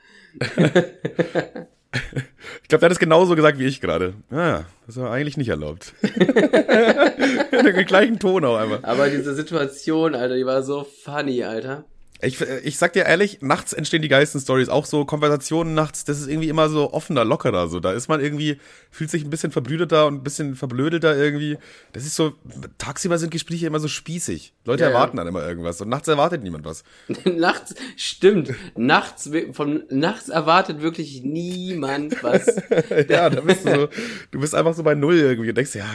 Ich glaube, der hat es genauso gesagt wie ich gerade. Ah, das war eigentlich nicht erlaubt. *laughs* Den gleichen Ton auch einfach. Aber diese Situation, Alter, die war so funny, Alter. Ich, ich sag dir ehrlich, nachts entstehen die geilsten Stories, auch so Konversationen nachts, das ist irgendwie immer so offener, lockerer, so. Da ist man irgendwie, fühlt sich ein bisschen verbrüderter und ein bisschen verblödelter irgendwie. Das ist so, tagsüber sind Gespräche immer so spießig. Leute Ja, ja. erwarten dann immer irgendwas und nachts erwartet niemand was. *laughs* nachts, stimmt, nachts, von nachts erwartet wirklich niemand was. *laughs* ja, da bist du so, du bist einfach so bei Null irgendwie und denkst, ja,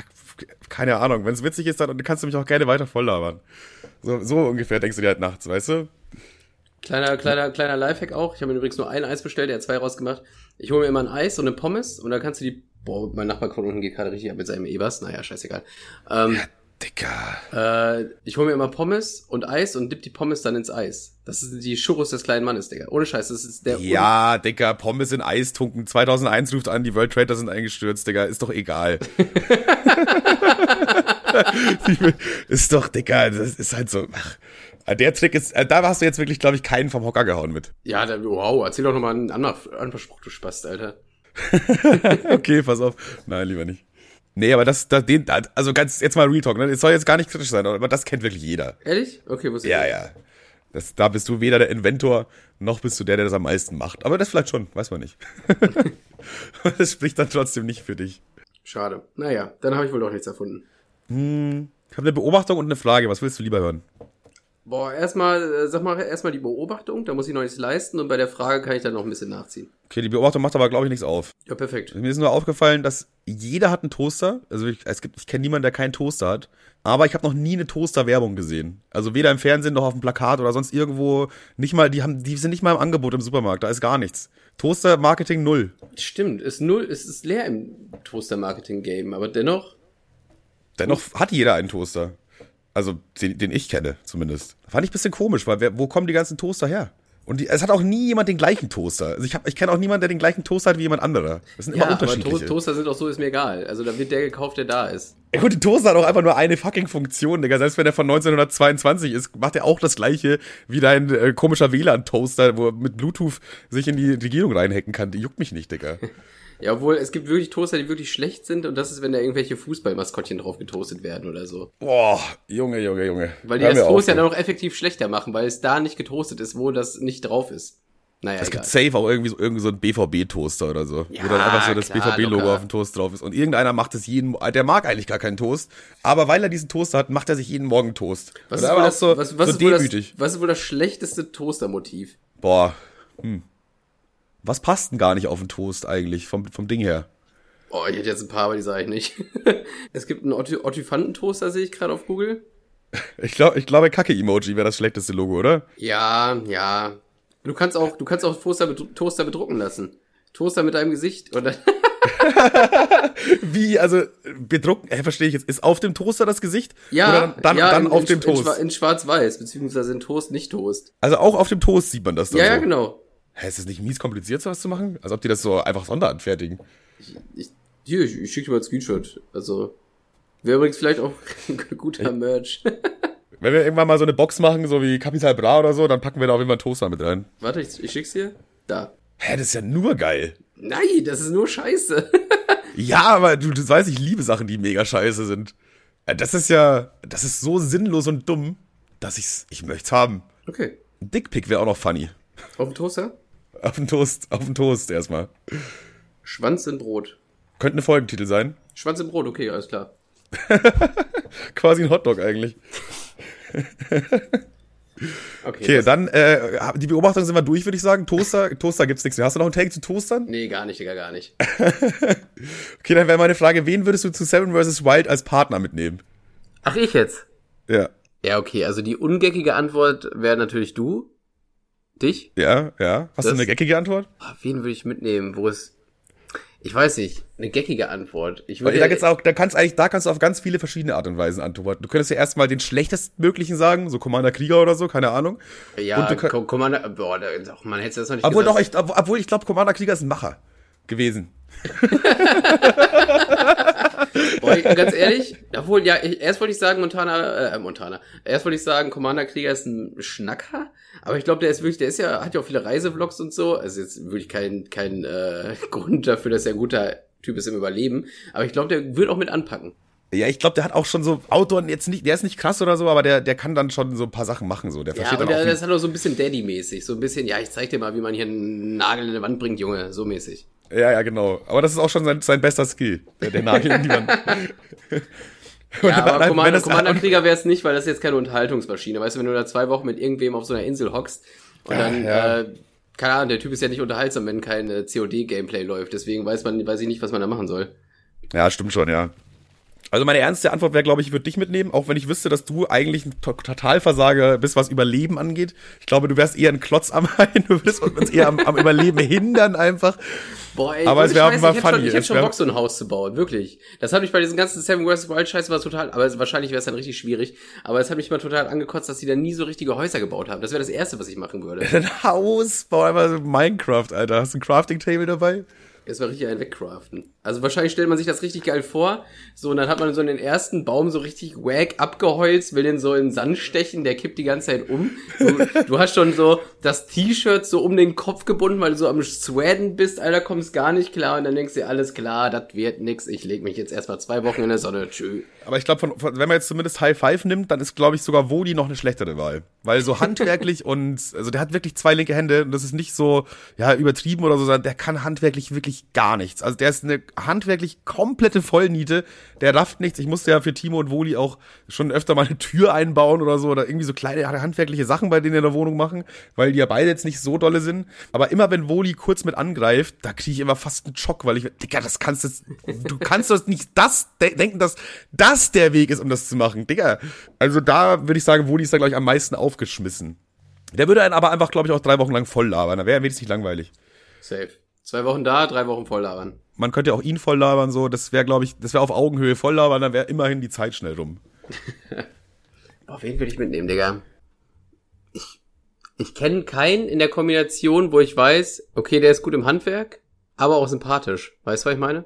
keine Ahnung, wenn es witzig ist, dann kannst du mich auch gerne weiter voll labern. So, so ungefähr denkst du dir halt nachts, weißt du? Kleiner, kleiner, kleiner Lifehack auch. Ich habe mir übrigens nur ein Eis bestellt, der hat zwei rausgemacht. Ich hole mir immer ein Eis und eine Pommes und dann kannst du die. Boah, mein Nachbar von unten geht gerade richtig ab mit seinem Ebers. Naja, scheißegal. Ähm, Dicker. äh, ich hole mir immer Pommes und Eis und dipp die Pommes dann ins Eis. Das ist die Churros des kleinen Mannes, Digga. Ohne Scheiß, das ist der. Ja, Dicker, Pommes in Eis tunken. 2001 ruft an, die World Trader sind eingestürzt, Digga. Ist doch egal. *laughs* *laughs* ist doch, Dicker, das ist halt so. Ach, der Trick ist, äh, da hast du jetzt wirklich, glaube ich, keinen vom Hocker gehauen mit. Ja, der, wow, erzähl doch nochmal einen anderen, Spruch, du Spast, Alter. *laughs* *laughs* okay, pass auf. Nein, lieber nicht. Nee, aber das, das den, also ganz, jetzt mal Real Talk, ne? Es soll jetzt gar nicht kritisch sein, aber das kennt wirklich jeder. Ehrlich? Okay, wusste ich Ja, ja. Das, da bist du weder der Inventor, noch bist du der, der das am meisten macht. Aber das vielleicht schon, weiß man nicht. *laughs* das spricht dann trotzdem nicht für dich. Schade. Naja, dann habe ich wohl doch nichts erfunden. Ich habe eine Beobachtung und eine Frage. Was willst du lieber hören? Boah, erstmal, äh, sag mal, erstmal die Beobachtung, da muss ich noch nichts leisten und bei der Frage kann ich dann noch ein bisschen nachziehen. Okay, die Beobachtung macht aber, glaube ich, nichts auf. Ja, perfekt. Mir ist nur aufgefallen, dass jeder hat einen Toaster. Also ich, es gibt, ich kenne niemanden, der keinen Toaster hat. Aber ich habe noch nie eine Toaster-Werbung gesehen. Also weder im Fernsehen noch auf dem Plakat oder sonst irgendwo. Nicht mal, die haben, die sind nicht mal im Angebot im Supermarkt. Da ist gar nichts. Toaster-Marketing null. Stimmt, ist null, es ist leer im Toaster-Marketing-Game, aber dennoch, Dennoch hat jeder einen Toaster. Also den, den ich kenne, zumindest. Fand ich ein bisschen komisch, weil wer, wo kommen die ganzen Toaster her? Und die, es hat auch nie jemand den gleichen Toaster. Also ich, hab- ich kenne auch niemanden, der den gleichen Toaster hat wie jemand anderer. Das sind immer ja, aber to unterschiedliche. Toaster sind auch so, ist mir egal. Also da wird der gekauft, der da ist. Ja gut, der Toaster hat auch einfach nur eine fucking Funktion, Digga. Selbst wenn der von 1922 ist, macht er auch das gleiche wie dein äh, komischer WLAN-Toaster, wo er mit Bluetooth sich in die Regierung reinhacken kann. Die juckt mich nicht, Digga. Ja, obwohl es gibt wirklich Toaster, die wirklich schlecht sind und das ist, wenn da irgendwelche Fußballmaskottchen drauf getoastet werden oder so. Boah, Junge, Junge, Junge. Weil die Hör das Toast ja dann auch effektiv schlechter machen, weil es da nicht getoastet ist, wo das nicht drauf ist. Naja, Es gibt safe auch irgendwie so, irgendwie so ein BVB-Toaster oder so. Ja, wo dann einfach so das BVB-Logo auf dem Toast drauf ist. Und irgendeiner macht es jeden, der mag eigentlich gar keinen Toast, aber weil er diesen Toaster hat, macht er sich jeden Morgen Toast. Was ist, wohl das, so, was, was, so ist wohl das, was ist wohl das schlechteste Toastermotiv? Boah, hm. Was passt denn gar nicht auf den Toast eigentlich, vom, vom Ding her? Oh, ich hätte jetzt ein paar, aber die sage ich nicht. *laughs* es gibt einen Otti- Ottifanten-Toaster, sehe ich gerade auf Google. Ich glaube, ich glaube, Kacke-Emoji wäre das schlechteste Logo, oder? Ja, ja. Du kannst auch, du kannst auch Toaster, Toaster bedrucken lassen. Toaster mit deinem Gesicht dann, *laughs* Wie, also bedrucken, äh, verstehe ich jetzt, ist auf dem Toaster das Gesicht? ja, Oder dann, ja, dann in, auf in, dem Toast? in schwarz-weiß, beziehungsweise in Toast, nicht Toast. also auch auf dem Toast sieht man das dann Ja, so. ja, genau. Hä, ist das nicht mies kompliziert, sowas zu machen? Als ob die das so einfach sonderanfertigen. Ich, hier, ich, ich schicke dir mal einen Screenshot. Also, wäre übrigens vielleicht auch *laughs* ein guter Merch. *laughs* Wenn wir irgendwann mal so eine Box machen, so wie Capital Bra oder so, dann packen wir da auf jeden Fall einen Toaster mit rein. Warte, ich, ich schick's dir. Da. Hä, das ist ja nur geil. Nein, das ist nur Scheiße. *laughs* Ja, aber du, du weißt, ich liebe Sachen, die mega scheiße sind. Das ist ja, das ist so sinnlos und dumm, dass ich's, ich möcht's haben. Okay. Ein Dickpick wäre auch noch funny. Auf dem Toaster? Auf den Toast, auf den Toast erstmal. Schwanz in Brot. Könnte ein Folgentitel sein. Schwanz in Brot, okay, alles klar. *laughs* Quasi ein Hotdog eigentlich. *laughs* Okay. Okay, dann, äh, die Beobachtung sind wir durch, würde ich sagen. Toaster, Toaster gibt's nichts mehr. Hast du noch einen Take zu Toastern? Nee, gar nicht, Digga, gar nicht. *laughs* Okay, dann wäre meine Frage, wen würdest du zu Seven vs. Wild als Partner mitnehmen? Ach, ich jetzt? Ja, Ja, okay, also die ungeckige Antwort wäre natürlich du. Dich? ja, ja. Hast du Das- eine geckige Antwort? Ah, Wen würde ich mitnehmen? Wo ist. Ich weiß nicht, eine geckige Antwort. Ich würde, da, auch, da kannst eigentlich, da kannst du auf ganz viele verschiedene Art und Weisen antworten. Du könntest ja erstmal den schlechtestmöglichen sagen, so Commander Krieger oder so, keine Ahnung. ja, und du Commander, boah, da, ach, man hätte das noch nicht Obwohl gesagt. doch, ich, ob- obwohl ich glaube, Commander Krieger ist ein Macher gewesen. *laughs* *laughs* Ich- ganz ehrlich, obwohl, ja, ich, erst wollte ich sagen, Montana, äh, Montana. Erst wollte ich sagen, Commander Krieger ist ein Schnacker, aber ich glaube, der ist wirklich, der ist ja, hat ja auch viele Reisevlogs und so. Also jetzt wirklich kein, kein äh, *laughs* Grund dafür, dass er ein guter Typ ist im Überleben. Aber ich glaube, der wird auch mit anpacken. Ja, ich glaube, der hat auch schon so Outdoor, jetzt nicht, der ist nicht krass oder so, aber der, der kann dann schon so ein paar Sachen machen, so. Der Ja, versteht und dann der, auch. das Wie, hat auch so ein bisschen Daddy-mäßig. So ein bisschen, ja, ich zeig dir mal, wie man hier einen Nagel in die Wand bringt, Junge. So mäßig. Ja, ja, genau. Aber das ist auch schon sein, sein bester Skill. Der, der Nagel in die Wand. *laughs* Ja, aber wenn Commander, das- Commander Krieger wäre es nicht, weil das ist jetzt keine Unterhaltungsmaschine. Weißt du, wenn du da zwei Wochen mit irgendwem auf so einer Insel hockst und Ja, dann, ja. äh, keine Ahnung, der Typ ist ja nicht unterhaltsam, wenn kein äh, COD-Gameplay läuft. Deswegen weiß man, weiß ich nicht, was man da machen soll. Ja, stimmt schon, ja. Also meine ernste Antwort wäre, glaube ich, ich würde dich mitnehmen, auch wenn ich wüsste, dass du eigentlich ein To- Totalversager bist, was Überleben angeht. Ich glaube, du wärst eher ein Klotz am *laughs* Bein, du würdest uns eher am, am Überleben hindern einfach. Boah, ey, Aber es ich wäre ich hätte schon, funny. ich hätte schon Bock, so ein Haus zu bauen, wirklich. Das hat mich bei diesen ganzen Seven vs. Wild Scheiß war total, aber wahrscheinlich wäre es dann richtig schwierig. Aber es hat mich mal total angekotzt, dass die da nie so richtige Häuser gebaut haben. Das wäre das Erste, was ich machen würde. *laughs* Ein Haus, bau einfach so Minecraft, Alter. Hast du ein Crafting-Table dabei? Es war richtig ein Wegcraften. Also wahrscheinlich stellt man sich das richtig geil vor. So, und dann hat man so den ersten Baum so richtig wack abgeholzt, will den so in den Sand stechen, der kippt die ganze Zeit um. Du, du hast schon so das T-Shirt so um den Kopf gebunden, weil du so am Sweaten bist, Alter, kommst gar nicht klar. Und dann denkst du dir, alles klar, das wird nix. Ich leg mich jetzt erstmal zwei Wochen in der Sonne. Tschö. Aber ich glaube, wenn man jetzt zumindest High Five nimmt, dann ist, glaube ich, sogar Wodi noch eine schlechtere Wahl. Weil so handwerklich und, also der hat wirklich zwei linke Hände und das ist nicht so, ja, übertrieben oder so, sondern der kann handwerklich wirklich gar nichts. Also der ist eine handwerklich komplette Vollniete, der rafft nichts. Ich musste ja für Timo und Woli auch schon öfter mal eine Tür einbauen oder so oder irgendwie so kleine handwerkliche Sachen bei denen in der Wohnung machen, weil die ja beide jetzt nicht so dolle sind. Aber immer wenn Woli kurz mit angreift, da kriege ich immer fast einen Schock, weil ich, Digga, das kannst du, du kannst doch nicht das de denken, dass das der Weg ist, um das zu machen. Digga, also da würde ich sagen, Woli ist da, glaube ich, am meisten aufgeschmissen. Der würde einen aber einfach, glaube ich, auch drei Wochen lang voll labern. Da wäre wenigstens nicht langweilig. Safe. Zwei Wochen da, drei Wochen voll daran. Man könnte ja auch ihn voll labern, so. Das wäre, glaube ich, das wäre auf Augenhöhe voll labern, dann wäre immerhin die Zeit schnell rum. *laughs* Boah, wen würde ich mitnehmen, Digga? Ich, ich kenne keinen in der Kombination, wo ich weiß, okay, der ist gut im Handwerk, aber auch sympathisch. Weißt du, was ich meine?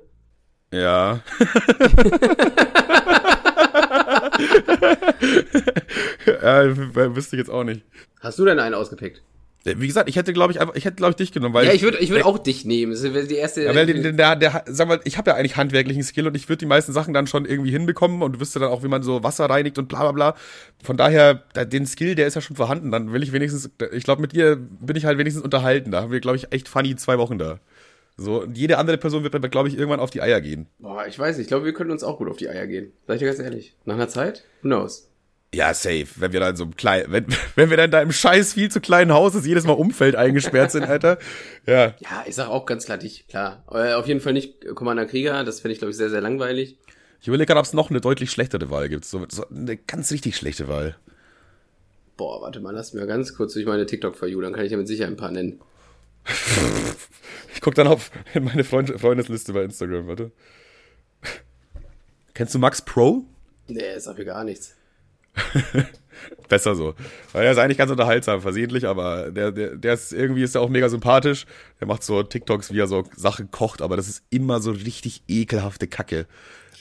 Ja. *laughs* *laughs* ja, wüsste ich jetzt auch nicht. Hast du denn einen ausgepickt? Wie gesagt, ich hätte, glaube ich, einfach, ich hätte, glaube ich, dich genommen, weil Ja, ich würde ich würd auch dich nehmen. Das wäre die erste. Ja, weil der, der, der, sag mal, ich habe ja eigentlich handwerklichen Skill und ich würde die meisten Sachen dann schon irgendwie hinbekommen und wüsste dann auch, wie man so Wasser reinigt und bla bla bla. Von daher, da- den Skill, der ist ja schon vorhanden. Dann will ich wenigstens, ich glaube, mit ihr bin ich halt wenigstens unterhalten. Da haben wir, glaube ich, echt funny zwei Wochen da. So, und jede andere Person wird mir, glaube ich, irgendwann auf die Eier gehen. Boah, ich weiß nicht. Ich glaube, wir können uns auch gut auf die Eier gehen. Sag ich dir ganz ehrlich. Nach einer Zeit? Who knows? Ja, safe. Wenn wir da in so einem kleinen, wenn, *laughs* wenn wir dann da im scheiß viel zu kleinen Haus, das jedes Mal Umfeld eingesperrt sind, Alter. Ja. Ja, ich sag auch ganz klar dich, klar. Äh, auf jeden Fall nicht Commander Krieger. Das finde ich, glaube ich, sehr, sehr langweilig. Ich überlege gerade, ob es noch eine deutlich schlechtere Wahl gibt. So, so eine ganz richtig schlechte Wahl. Boah, warte mal, lass mir ganz kurz durch meine TikTok for you, dann kann ich ja mit Sicherheit ein paar nennen. *laughs* Ich guck dann auf in meine Freund Freundesliste bei Instagram, warte. Kennst du Max Pro? Nee, sag mir gar nichts. *laughs* Besser so. Weil er ist eigentlich ganz unterhaltsam, versehentlich, aber der, der, der ist irgendwie ist er auch mega sympathisch. Der macht so TikToks, wie er so Sachen kocht, aber das ist immer so richtig ekelhafte Kacke.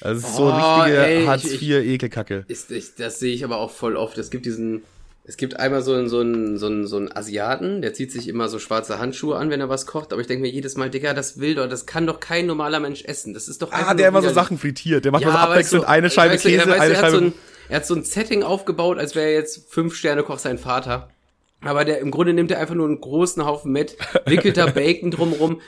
Also es ist so Oh, richtige ey, ich- Hartz ich- IV Ekelkacke. Ist, ich, das sehe ich aber auch voll oft. Es gibt diesen, es gibt einmal so einen, so einen, so einen, so einen Asiaten, der zieht sich immer so schwarze Handschuhe an, wenn er was kocht, aber ich denke mir jedes Mal, Digga, das will doch, das kann doch kein normaler Mensch essen. Das ist doch einfach Ah, der immer so. Sachen frittiert. Der macht mal so weißt abwechselnd du, eine Scheibe weißt du, Käse, weißt eine du, er, hat so Scheibe. ein, er hat so ein Setting aufgebaut, als wäre er jetzt fünf Sterne Koch sein Vater. Aber der im Grunde nimmt er einfach nur einen großen Haufen mit, wickelt da *laughs* Bacon drumrum,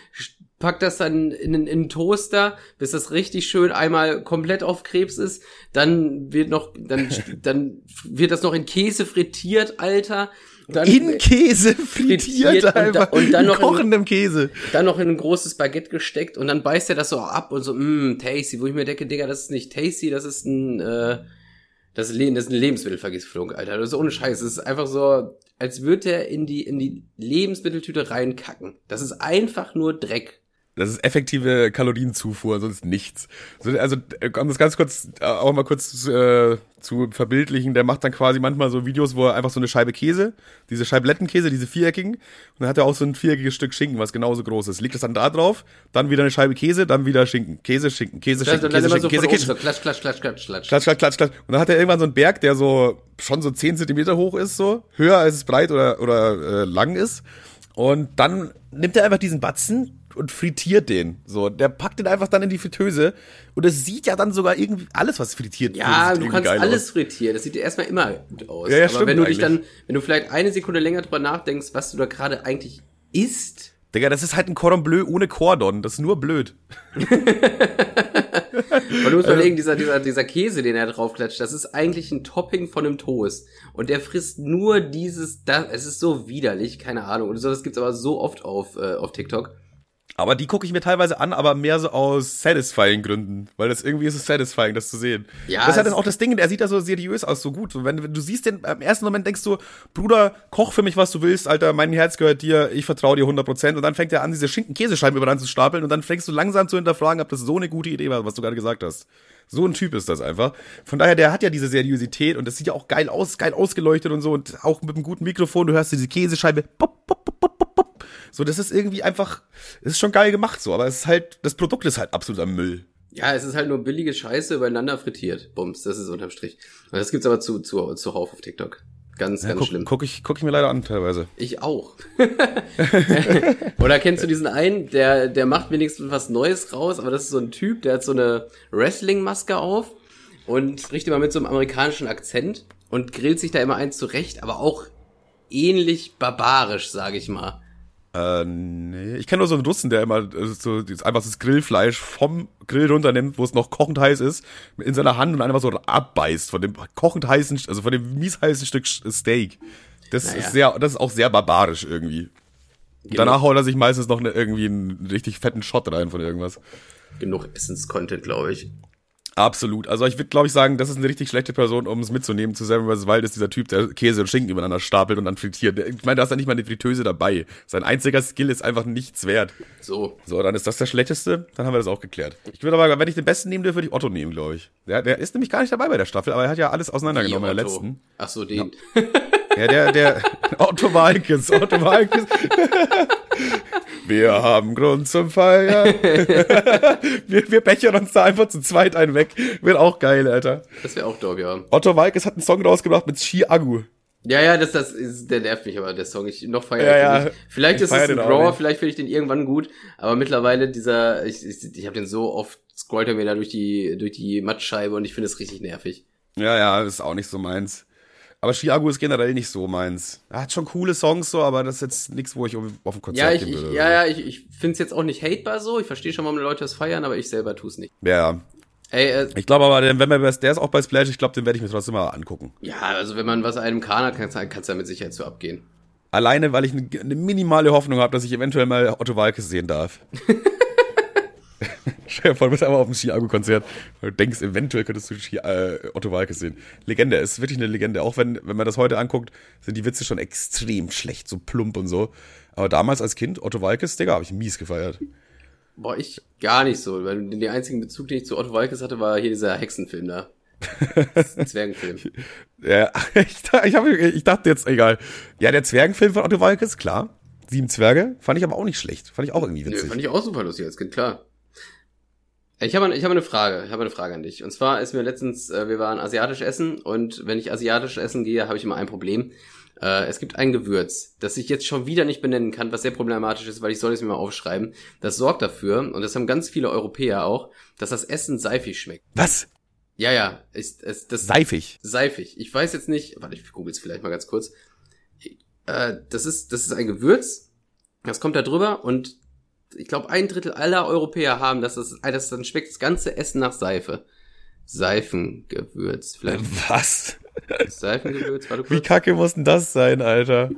packt das dann in, in, in einen Toaster, bis das richtig schön einmal komplett auf Krebs ist. Dann wird noch, dann, *laughs* dann wird das noch in Käse frittiert, Alter. Dann, in Käse frittiert, frittiert und da- einfach. und dann in noch in- kochendem Käse. dann noch in ein großes Baguette gesteckt und dann beißt er das so ab und so, mmm, tasty, wo ich mir denke, Digga, das ist nicht tasty, das ist ein, äh, das ist, Le das ist eine Lebensmittelvergiftung, Alter. Das ist ohne Scheiß. Das ist einfach so, als würde er in die, in die Lebensmitteltüte reinkacken. Das ist einfach nur Dreck. Das ist effektive Kalorienzufuhr, sonst nichts. Also, um das ganz kurz, äh, auch mal kurz äh, zu verbildlichen, der macht dann quasi manchmal so Videos, wo er einfach so eine Scheibe Käse, diese Scheiblettenkäse, diese viereckigen, und dann hat er auch so ein viereckiges Stück Schinken, was genauso groß ist. Legt das dann da drauf, dann wieder eine Scheibe Käse, dann wieder Schinken. Käse, Schinken, Käse, Schinken, Käse, Schinken, Käse, Käse, klatsch, klatsch, klatsch, klatsch, klatsch. Klatsch, klatsch, klatsch, klatsch. Und dann hat er irgendwann so einen Berg, der so schon so 10 Zentimeter hoch ist, so, höher als es breit oder, oder äh, lang ist. Und dann nimmt er einfach diesen Batzen und frittiert den. So, der packt den einfach dann in die Fritteuse und es sieht ja dann sogar irgendwie alles, was frittiert wird. Ja, du kannst alles aus. frittieren. Das sieht ja erstmal immer gut aus. Ja, ja, Aber wenn du dich dann, wenn du vielleicht eine Sekunde länger drüber nachdenkst, was du da gerade eigentlich isst. Digga, das ist halt ein Cordon Bleu ohne Cordon. Das ist nur blöd. *laughs* Und du musst überlegen, dieser, dieser, dieser Käse, den er draufklatscht, das ist eigentlich ein Topping von einem Toast. Und der frisst nur dieses, das, es ist so widerlich, keine Ahnung. Und so, das gibt's aber so oft auf, äh, auf TikTok. Aber die gucke ich mir teilweise an, aber mehr so aus satisfying Gründen, weil das irgendwie ist es satisfying, das zu sehen. Ja. Das ist halt auch das Ding, er sieht da so seriös aus, so gut. Und wenn, wenn du siehst den im ersten Moment denkst du, Bruder, koch für mich, was du willst, Alter, mein Herz gehört dir, ich vertraue dir 100%. Und dann fängt er an, diese Schinken-Käsescheiben übereinander zu stapeln und dann fängst du langsam zu hinterfragen, ob das so eine gute Idee war, was du gerade gesagt hast. So ein Typ ist das einfach. Von daher, der hat ja diese Seriosität und das sieht ja auch geil aus, geil ausgeleuchtet und so und auch mit einem guten Mikrofon, du hörst diese Käsescheibe, pop, pop, pop, pop, pop, pop. So, das ist irgendwie einfach, es ist schon geil gemacht so, aber es ist halt, das Produkt ist halt absoluter Müll. Ja, es ist halt nur billige Scheiße übereinander frittiert. Bums, das ist unterm Strich. Und das gibt's aber zu, zu, zuhauf auf TikTok. Ganz, ja, ganz guck, schlimm. Guck ich, guck ich mir leider an, teilweise. Ich auch. *laughs* Oder kennst du diesen einen, der, der macht wenigstens was Neues raus, aber das ist so ein Typ, der hat so eine Wrestling-Maske auf und spricht immer mit so einem amerikanischen Akzent und grillt sich da immer eins zurecht, aber auch ähnlich barbarisch, sage ich mal. Äh, nee. Ich kenne nur so einen Russen, der immer äh, so einfach das Grillfleisch vom Grill runternimmt, wo es noch kochend heiß ist, in seiner Hand und einfach so abbeißt von dem kochend heißen, also von dem mies heißen Stück Steak. Das naja. ist sehr, das ist auch sehr barbarisch irgendwie. Genug. Danach haut er sich meistens noch irgendwie einen richtig fetten Shot rein von irgendwas. Genug Essens-Content, glaube ich. Absolut. Also ich würde, glaube ich, sagen, das ist eine richtig schlechte Person, um es mitzunehmen zu Seven vs. Wild ist dieser Typ, der Käse und Schinken übereinander stapelt und dann frittiert. Ich meine, da ist ja nicht mal eine Fritteuse dabei. Sein einziger Skill ist einfach nichts wert. So. So, dann ist das der schlechteste. Dann haben wir das auch geklärt. Ich würde aber, wenn ich den besten nehmen dürfte, würde ich Otto nehmen, glaube ich. Der, der ist nämlich gar nicht dabei bei der Staffel, aber er hat ja alles auseinandergenommen in der letzten. Ach so, den. Ja. Ja, der, der *laughs* Otto Walkes, Otto Walkes. *laughs* Wir haben Grund zum Feiern. *laughs* *laughs* wir, wir bechern uns da einfach zu zweit einen weg. Wird auch geil, Alter. Das wäre auch dope, ja. Otto Walkes hat einen Song rausgebracht mit Ski Agu. Ja, ja, das, das ist, der nervt mich aber, der Song. Ich noch feiere ja, ja. Nicht. Vielleicht ich ist es ein Grower, vielleicht finde ich den irgendwann gut, aber mittlerweile dieser, ich, ich, ich habe den so oft, scrollt er mir da durch die, durch die Mattscheibe und ich finde es richtig nervig. Ja, ja, das ist auch nicht so meins. Aber Chiago ist generell nicht so meins. Er hat schon coole Songs so, aber das ist jetzt nichts, wo ich auf ein Konzert ja, ich, gehen würde. Ich, ja, ja, ich, ich finde es jetzt auch nicht hatebar so. Ich verstehe schon, warum Leute das feiern, aber ich selber tue es nicht. Ja. Ey, äh, ich glaube aber, wenn man der ist auch bei Splash, ich glaube, den werde ich mir trotzdem mal angucken. Ja, also wenn man was einem kann hat, kann es ja mit Sicherheit so abgehen. Alleine, weil ich eine ne minimale Hoffnung habe, dass ich eventuell mal Otto Walkes sehen darf. *laughs* *laughs* Stell dir vor, du bist einmal auf dem Chiago-Konzert und du denkst, eventuell könntest du Chi äh, Otto Walkes sehen. Legende, ist wirklich eine Legende. Auch wenn, wenn man das heute anguckt, sind die Witze schon extrem schlecht, so plump und so. Aber damals als Kind, Otto Walkes, Digga, habe ich mies gefeiert. Boah, ich gar nicht so. Weil der einzige Bezug, den ich zu Otto Walkes hatte, war hier dieser Hexenfilm da. Zwergenfilm. *laughs* Ja, *laughs* ich, ich, hab, ich dachte jetzt, egal. Ja, der Zwergenfilm von Otto Walkes, klar. Sieben Zwerge, fand ich aber auch nicht schlecht. Fand ich auch irgendwie witzig. Nö, fand ich auch super lustig als Kind, klar. Ich habe ich hab eine Frage, ich habe eine Frage an dich. Und zwar ist mir letztens, äh, wir waren asiatisch essen und wenn ich asiatisch essen gehe, habe ich immer ein Problem. Äh, es gibt ein Gewürz, das ich jetzt schon wieder nicht benennen kann, was sehr problematisch ist, weil ich soll es mir mal aufschreiben. Das sorgt dafür, und das haben ganz viele Europäer auch, dass das Essen seifig schmeckt. Was? Ja, ja, ist, ist das seifig. Seifig. Ich weiß jetzt nicht, warte, ich google es vielleicht mal ganz kurz. Äh, das ist das ist ein Gewürz, das kommt da drüber und ich glaube, ein Drittel aller Europäer haben, dass das, das dann schmeckt das ganze Essen nach Seife. Seifengewürz, vielleicht. Was? Seifengewürz, warte kurz. Wie kacke muss denn das sein, Alter?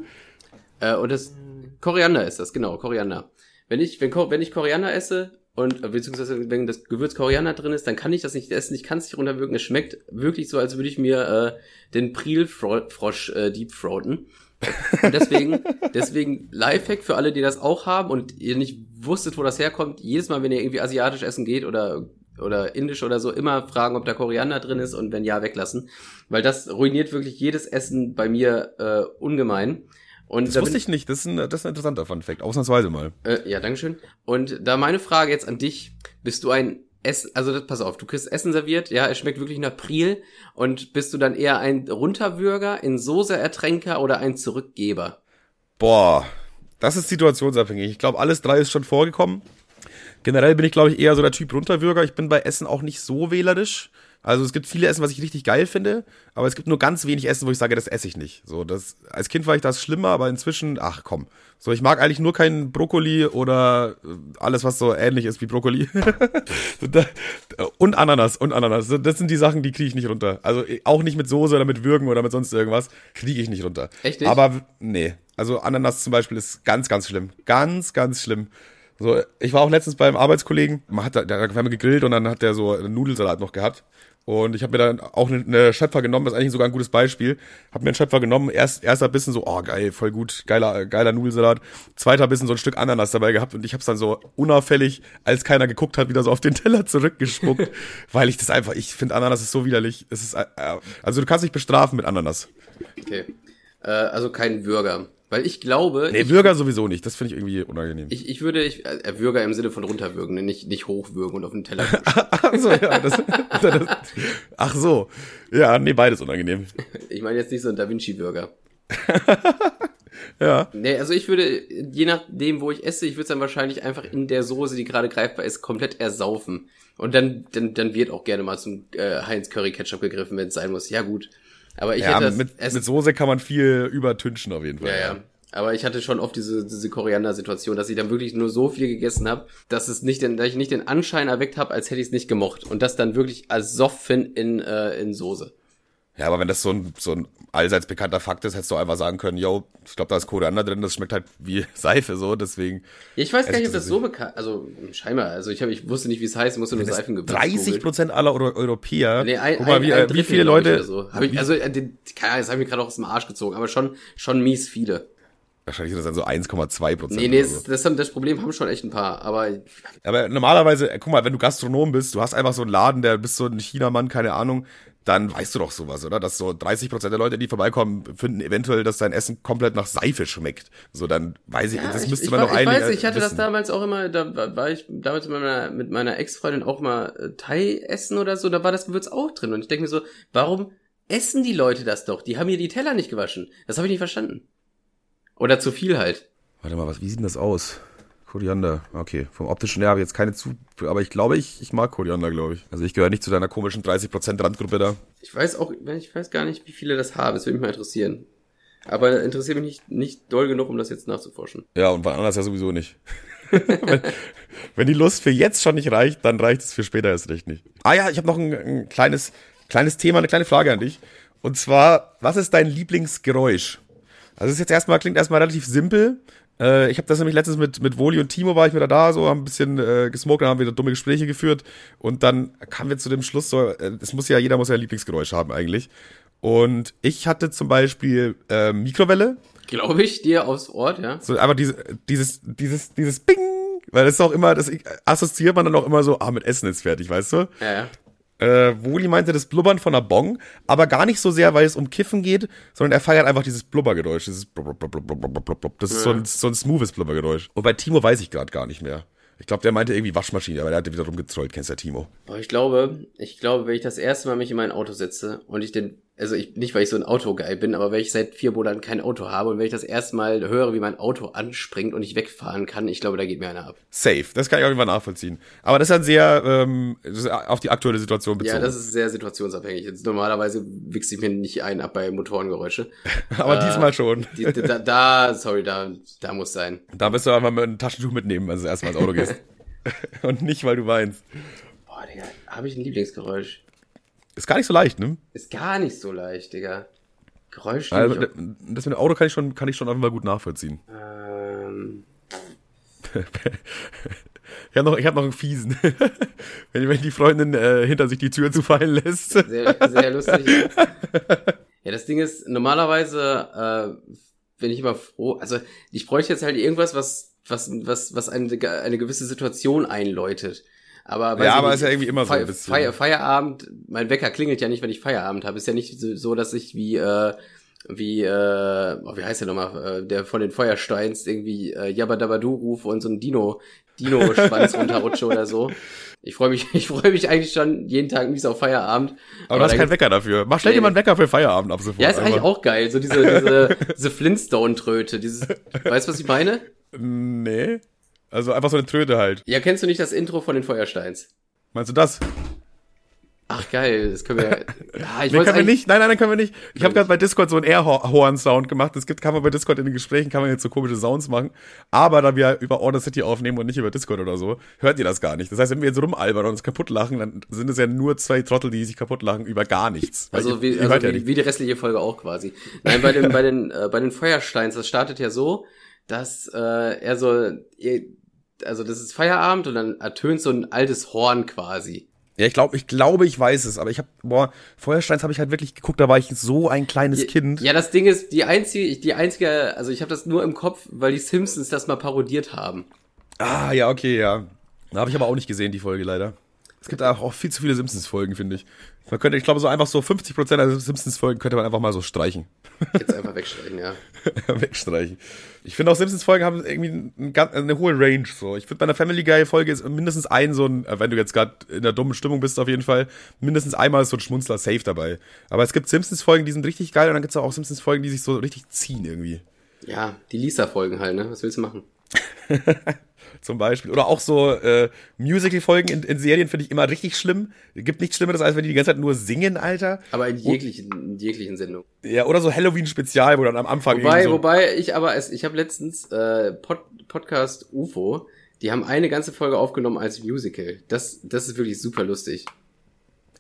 Äh, und das, Koriander ist das, genau, Koriander. Wenn ich, wenn, wenn ich Koriander esse und, äh, beziehungsweise wenn das Gewürz Koriander drin ist, dann kann ich das nicht essen, ich kann es nicht runterwirken. Es schmeckt wirklich so, als würde ich mir äh, den Prilfrosch äh, deepfroaten. Und deswegen, deswegen Lifehack für alle, die das auch haben und ihr nicht wusstet, wo das herkommt, jedes Mal, wenn ihr irgendwie asiatisch essen geht oder oder indisch oder so, immer fragen, ob da Koriander drin ist und wenn ja, weglassen. Weil das ruiniert wirklich jedes Essen bei mir äh, ungemein. Und das wusste ich nicht, das ist, ein, das ist ein interessanter Fun Fact, ausnahmsweise mal. Äh, ja, dankeschön. Und da meine Frage jetzt an dich, bist du ein Ess, also das, pass auf, du kriegst Essen serviert, ja, es schmeckt wirklich nach Priel und bist du dann eher ein Runterwürger, ein Soße-Ertränker oder ein Zurückgeber? Boah, das ist situationsabhängig. Ich glaube, alles drei ist schon vorgekommen. Generell bin ich, glaube ich, eher so der Typ Runterwürger. Ich bin bei Essen auch nicht so wählerisch. Also es gibt viele Essen, was ich richtig geil finde, aber es gibt nur ganz wenig Essen, wo ich sage, das esse ich nicht. So, das, als Kind war ich das schlimmer, aber inzwischen, ach komm. So, ich mag eigentlich nur keinen Brokkoli oder äh, alles, was so ähnlich ist wie Brokkoli. *laughs* und Ananas, und Ananas. Das sind die Sachen, die kriege ich nicht runter. Also äh, auch nicht mit Soße oder mit Würgen oder mit sonst irgendwas, kriege ich nicht runter. Echt nicht? Aber nee, also Ananas zum Beispiel ist ganz, ganz schlimm. Ganz, ganz schlimm. So, ich war auch letztens beim Arbeitskollegen, man hat da, da haben wir gegrillt und dann hat der so einen Nudelsalat noch gehabt. Und ich habe mir dann auch eine, eine Schöpfer genommen, das ist eigentlich sogar ein gutes Beispiel. Hab mir einen Schöpfer genommen, erst erster Bissen so, oh geil, voll gut, geiler geiler Nudelsalat. Zweiter Bissen so ein Stück Ananas dabei gehabt und ich hab's dann so unauffällig, als keiner geguckt hat, wieder so auf den Teller zurückgespuckt, *laughs* weil ich das einfach, ich finde Ananas ist so widerlich. Es ist äh, also du kannst dich bestrafen mit Ananas. Okay. Äh, also kein Bürger. Weil ich glaube. Nee, ich, Würger sowieso nicht. Das finde ich irgendwie unangenehm. Ich, ich würde, ich, äh, Würger im Sinne von runterwürgen, ne? nicht, nicht hochwürgen und auf den Teller. *laughs* ach so, ja. Das, das, ach so. Ja, nee, beides unangenehm. ich meine jetzt nicht so ein Da Vinci-Würger. *laughs* ja. Nee, also ich würde, je nachdem, wo ich esse, ich würde es dann wahrscheinlich einfach in der Soße, die gerade greifbar ist, komplett ersaufen. Und dann, dann, dann wird auch gerne mal zum äh, Heinz Curry Ketchup gegriffen, wenn es sein muss. Ja, gut. Aber ich ja, hätte mit, mit Soße kann man viel übertünchen auf jeden Fall. Ja, ja. Aber ich hatte schon oft diese, diese Koriander-Situation, dass ich dann wirklich nur so viel gegessen habe, dass es nicht den, dass ich nicht den Anschein erweckt habe, als hätte ich es nicht gemocht. Und das dann wirklich als Soffen in, äh, in Soße. Ja, aber wenn das so ein, so ein allseits bekannter Fakt ist, hättest du einfach sagen können, yo, ich glaube, da ist Koriander drin, das schmeckt halt wie *laughs* Seife so, deswegen. Ja, ich weiß gar nicht, ob das so bekannt, also scheinbar, also ich, hab, ich wusste nicht, wie es heißt, musste nur Seifengewürz 30 Prozent aller Euro Europäer. Nee, ein, Guck mal, wie, ein, ein wie viele Leute. So. Hab ich, also, den, keine Ahnung, das habe ich mir gerade auch aus dem Arsch gezogen, aber schon, schon mies viele. Wahrscheinlich sind das dann so 1,2 Prozent. Nee, nee, so. das, das, das Problem haben schon echt ein paar, aber. Aber normalerweise, guck mal, wenn du Gastronom bist, du hast einfach so einen Laden, der bist so ein Chinamann, keine Ahnung, dann weißt du doch sowas, oder? Dass so 30 Prozent der Leute, die vorbeikommen, finden eventuell, dass dein Essen komplett nach Seife schmeckt. So, dann weiß ich, ja, das ich, müsste ich, man ich, noch Ich einige weiß, ich hatte wissen. das damals auch immer, da war ich damals mit meiner, mit meiner Ex-Freundin auch mal äh, Thai essen oder so, da war das Gewürz auch drin. Und ich denke mir so, warum essen die Leute das doch? Die haben hier die Teller nicht gewaschen. Das habe ich nicht verstanden. Oder zu viel halt. Warte mal, was, wie sieht denn das aus? Koriander, okay. Vom optischen her habe ich jetzt keine zu, aber ich glaube, ich, ich mag Koriander, glaube ich. Also ich gehöre nicht zu deiner komischen 30% Randgruppe da. Ich weiß auch, ich weiß gar nicht, wie viele das haben. Das würde mich mal interessieren. Aber interessiert mich nicht, nicht doll genug, um das jetzt nachzuforschen. Ja, und bei anders ja sowieso nicht. *laughs* wenn, wenn, die Lust für jetzt schon nicht reicht, dann reicht es für später erst recht nicht. Ah ja, ich habe noch ein, ein kleines, kleines Thema, eine kleine Frage an dich. Und zwar, was ist dein Lieblingsgeräusch? Also es ist jetzt erstmal, klingt erstmal relativ simpel. Äh, ich habe das nämlich letztens mit, mit Woli und Timo war ich wieder da, so haben ein bisschen äh, gesmoked, dann haben wir dumme Gespräche geführt und dann kamen wir zu dem Schluss, so, äh, es muss ja, jeder muss ja ein Lieblingsgeräusch haben eigentlich. Und ich hatte zum Beispiel äh, Mikrowelle. Glaube ich dir aufs Ort, ja. So, aber diese, dieses, dieses, dieses Bing, weil das ist auch immer, das assoziiert man dann auch immer so, ah, mit Essen ist fertig, weißt du? Ja, ja. Äh, Woli meinte das Blubbern von einer Bong, aber gar nicht so sehr, weil es um Kiffen geht, sondern er feiert einfach dieses Blubbergeräusch. Dieses blub, blub, blub, Das ist so ein, so ein smoothes Blubbergeräusch. Und bei Timo weiß ich gerade gar nicht mehr. Ich glaube, der meinte irgendwie Waschmaschine, aber der hatte wieder rumgetrollt, kennst du ja Timo. Aber ich glaube, ich glaube, wenn ich das erste Mal mich in mein Auto setze und ich den, also ich, nicht weil ich so ein Autogeil bin, aber wenn ich seit vier Monaten kein Auto habe und wenn ich das erste Mal höre, wie mein Auto anspringt und ich wegfahren kann, ich glaube, da geht mir einer ab. Safe, das kann ich Fall nachvollziehen. Aber das ist dann sehr ähm, auf die aktuelle Situation bezogen. Ja, das ist sehr situationsabhängig. Jetzt normalerweise wichse ich mir nicht ein ab bei Motorengeräusche. *laughs* aber äh, diesmal schon. Die, da, da, sorry, da, da muss sein. Da wirst du einfach mal ein Taschentuch mitnehmen, wenn du erstmal ins Auto gehst. *laughs* Und nicht, weil du weinst. Boah, Digga, habe ich ein Lieblingsgeräusch? Ist gar nicht so leicht, ne? Ist gar nicht so leicht, Digga. Geräusch. Also, das mit dem Auto kann ich schon, kann ich schon einfach gut nachvollziehen. Ähm. *laughs* ich habe noch, ich hab noch einen fiesen. *laughs* wenn, wenn die Freundin äh, hinter sich die Tür zufallen lässt. Sehr, sehr lustig. ja. ja, das Ding ist, normalerweise äh, bin ich immer froh. Also, ich bräuchte jetzt halt irgendwas, was was, was, was eine, eine gewisse Situation einläutet. Aber Ja, aber nicht, ist ja irgendwie immer so ein bisschen. Feier, Feierabend, mein Wecker klingelt ja nicht, wenn ich Feierabend habe. Ist ja nicht so, dass ich wie, äh, wie, äh, oh, wie heißt der nochmal, äh, der von den Feuersteins irgendwie äh, Jabba Dabba Du rufe und so ein Dino, Dino-Schwanz *laughs* runterrutsche oder so. Ich freue mich, *laughs* ich freue mich eigentlich schon jeden Tag mies auf Feierabend. Aber du hast keinen Wecker dafür. Mach, dir Nee. einen Wecker für Feierabend ab sofort. Ja, ist eigentlich auch geil. So diese, diese, diese *laughs* Flintstone-Tröte. Dieses, weißt du, was ich meine? Nee. Also einfach so eine Tröte halt. Ja, kennst du nicht das Intro von den Feuersteins? Meinst du das? Ach geil, das können wir. *laughs* Ja, ich Nee, können wir nicht. Nein, nein, nein, können wir nicht. Ich habe gerade bei Discord so einen Airhorn-Sound gemacht. Es gibt, kann man bei Discord in den Gesprächen, kann man jetzt so komische Sounds machen. Aber da wir über Order City aufnehmen und nicht über Discord oder so, hört ihr das gar nicht. Das heißt, wenn wir jetzt rumalbern und uns kaputt lachen, dann sind es ja nur zwei Trottel, die sich kaputt lachen über gar nichts. Also, ihr- wie, ihr also hört ja wie, nicht. wie die restliche Folge auch quasi. Nein, bei den, bei den, äh, bei den Feuersteins, das startet ja so, dass äh, er so, ihr- also das ist Feierabend und dann ertönt so ein altes Horn quasi. Ja, ich glaube, ich glaube, ich weiß es, aber ich habe, boah, Feuersteins habe ich halt wirklich geguckt, da war ich so ein kleines Kind. Ja, das Ding ist, die einzige, die einzige, also ich habe das nur im Kopf, weil die Simpsons das mal parodiert haben. Ah, ja, okay, ja. Da habe ich aber auch nicht gesehen, die Folge leider. Es gibt auch viel zu viele Simpsons-Folgen, finde ich. Man könnte, ich glaube, so einfach so 50% der Simpsons-Folgen könnte man einfach mal so streichen. Jetzt einfach wegstreichen, ja. *laughs* Wegstreichen. Ich finde auch Simpsons-Folgen haben irgendwie ein, ganz- eine hohe Range. So, ich finde bei einer Family Guy-Folge ist mindestens ein so ein, äh, wenn du jetzt gerade in der dummen Stimmung bist, auf jeden Fall mindestens einmal ist so ein Schmunzler safe dabei. Aber es gibt Simpsons-Folgen, die sind richtig geil und dann gibt es auch Simpsons-Folgen, die sich so richtig ziehen irgendwie. Ja, die Lisa-Folgen halt, ne? Was willst du machen? *laughs* Zum Beispiel. Oder auch so äh, Musical-Folgen in, in Serien finde ich immer richtig schlimm. Gibt nichts Schlimmeres, als wenn die die ganze Zeit nur singen, Alter. Aber in jeglichen, in jeglichen Sendungen. Ja, oder so Halloween-Spezial, wo dann am Anfang Wobei, irgendwie so wobei ich aber, es, ich habe letztens äh, Pod, Podcast UFO, die haben eine ganze Folge aufgenommen als Musical. Das, das ist wirklich super lustig.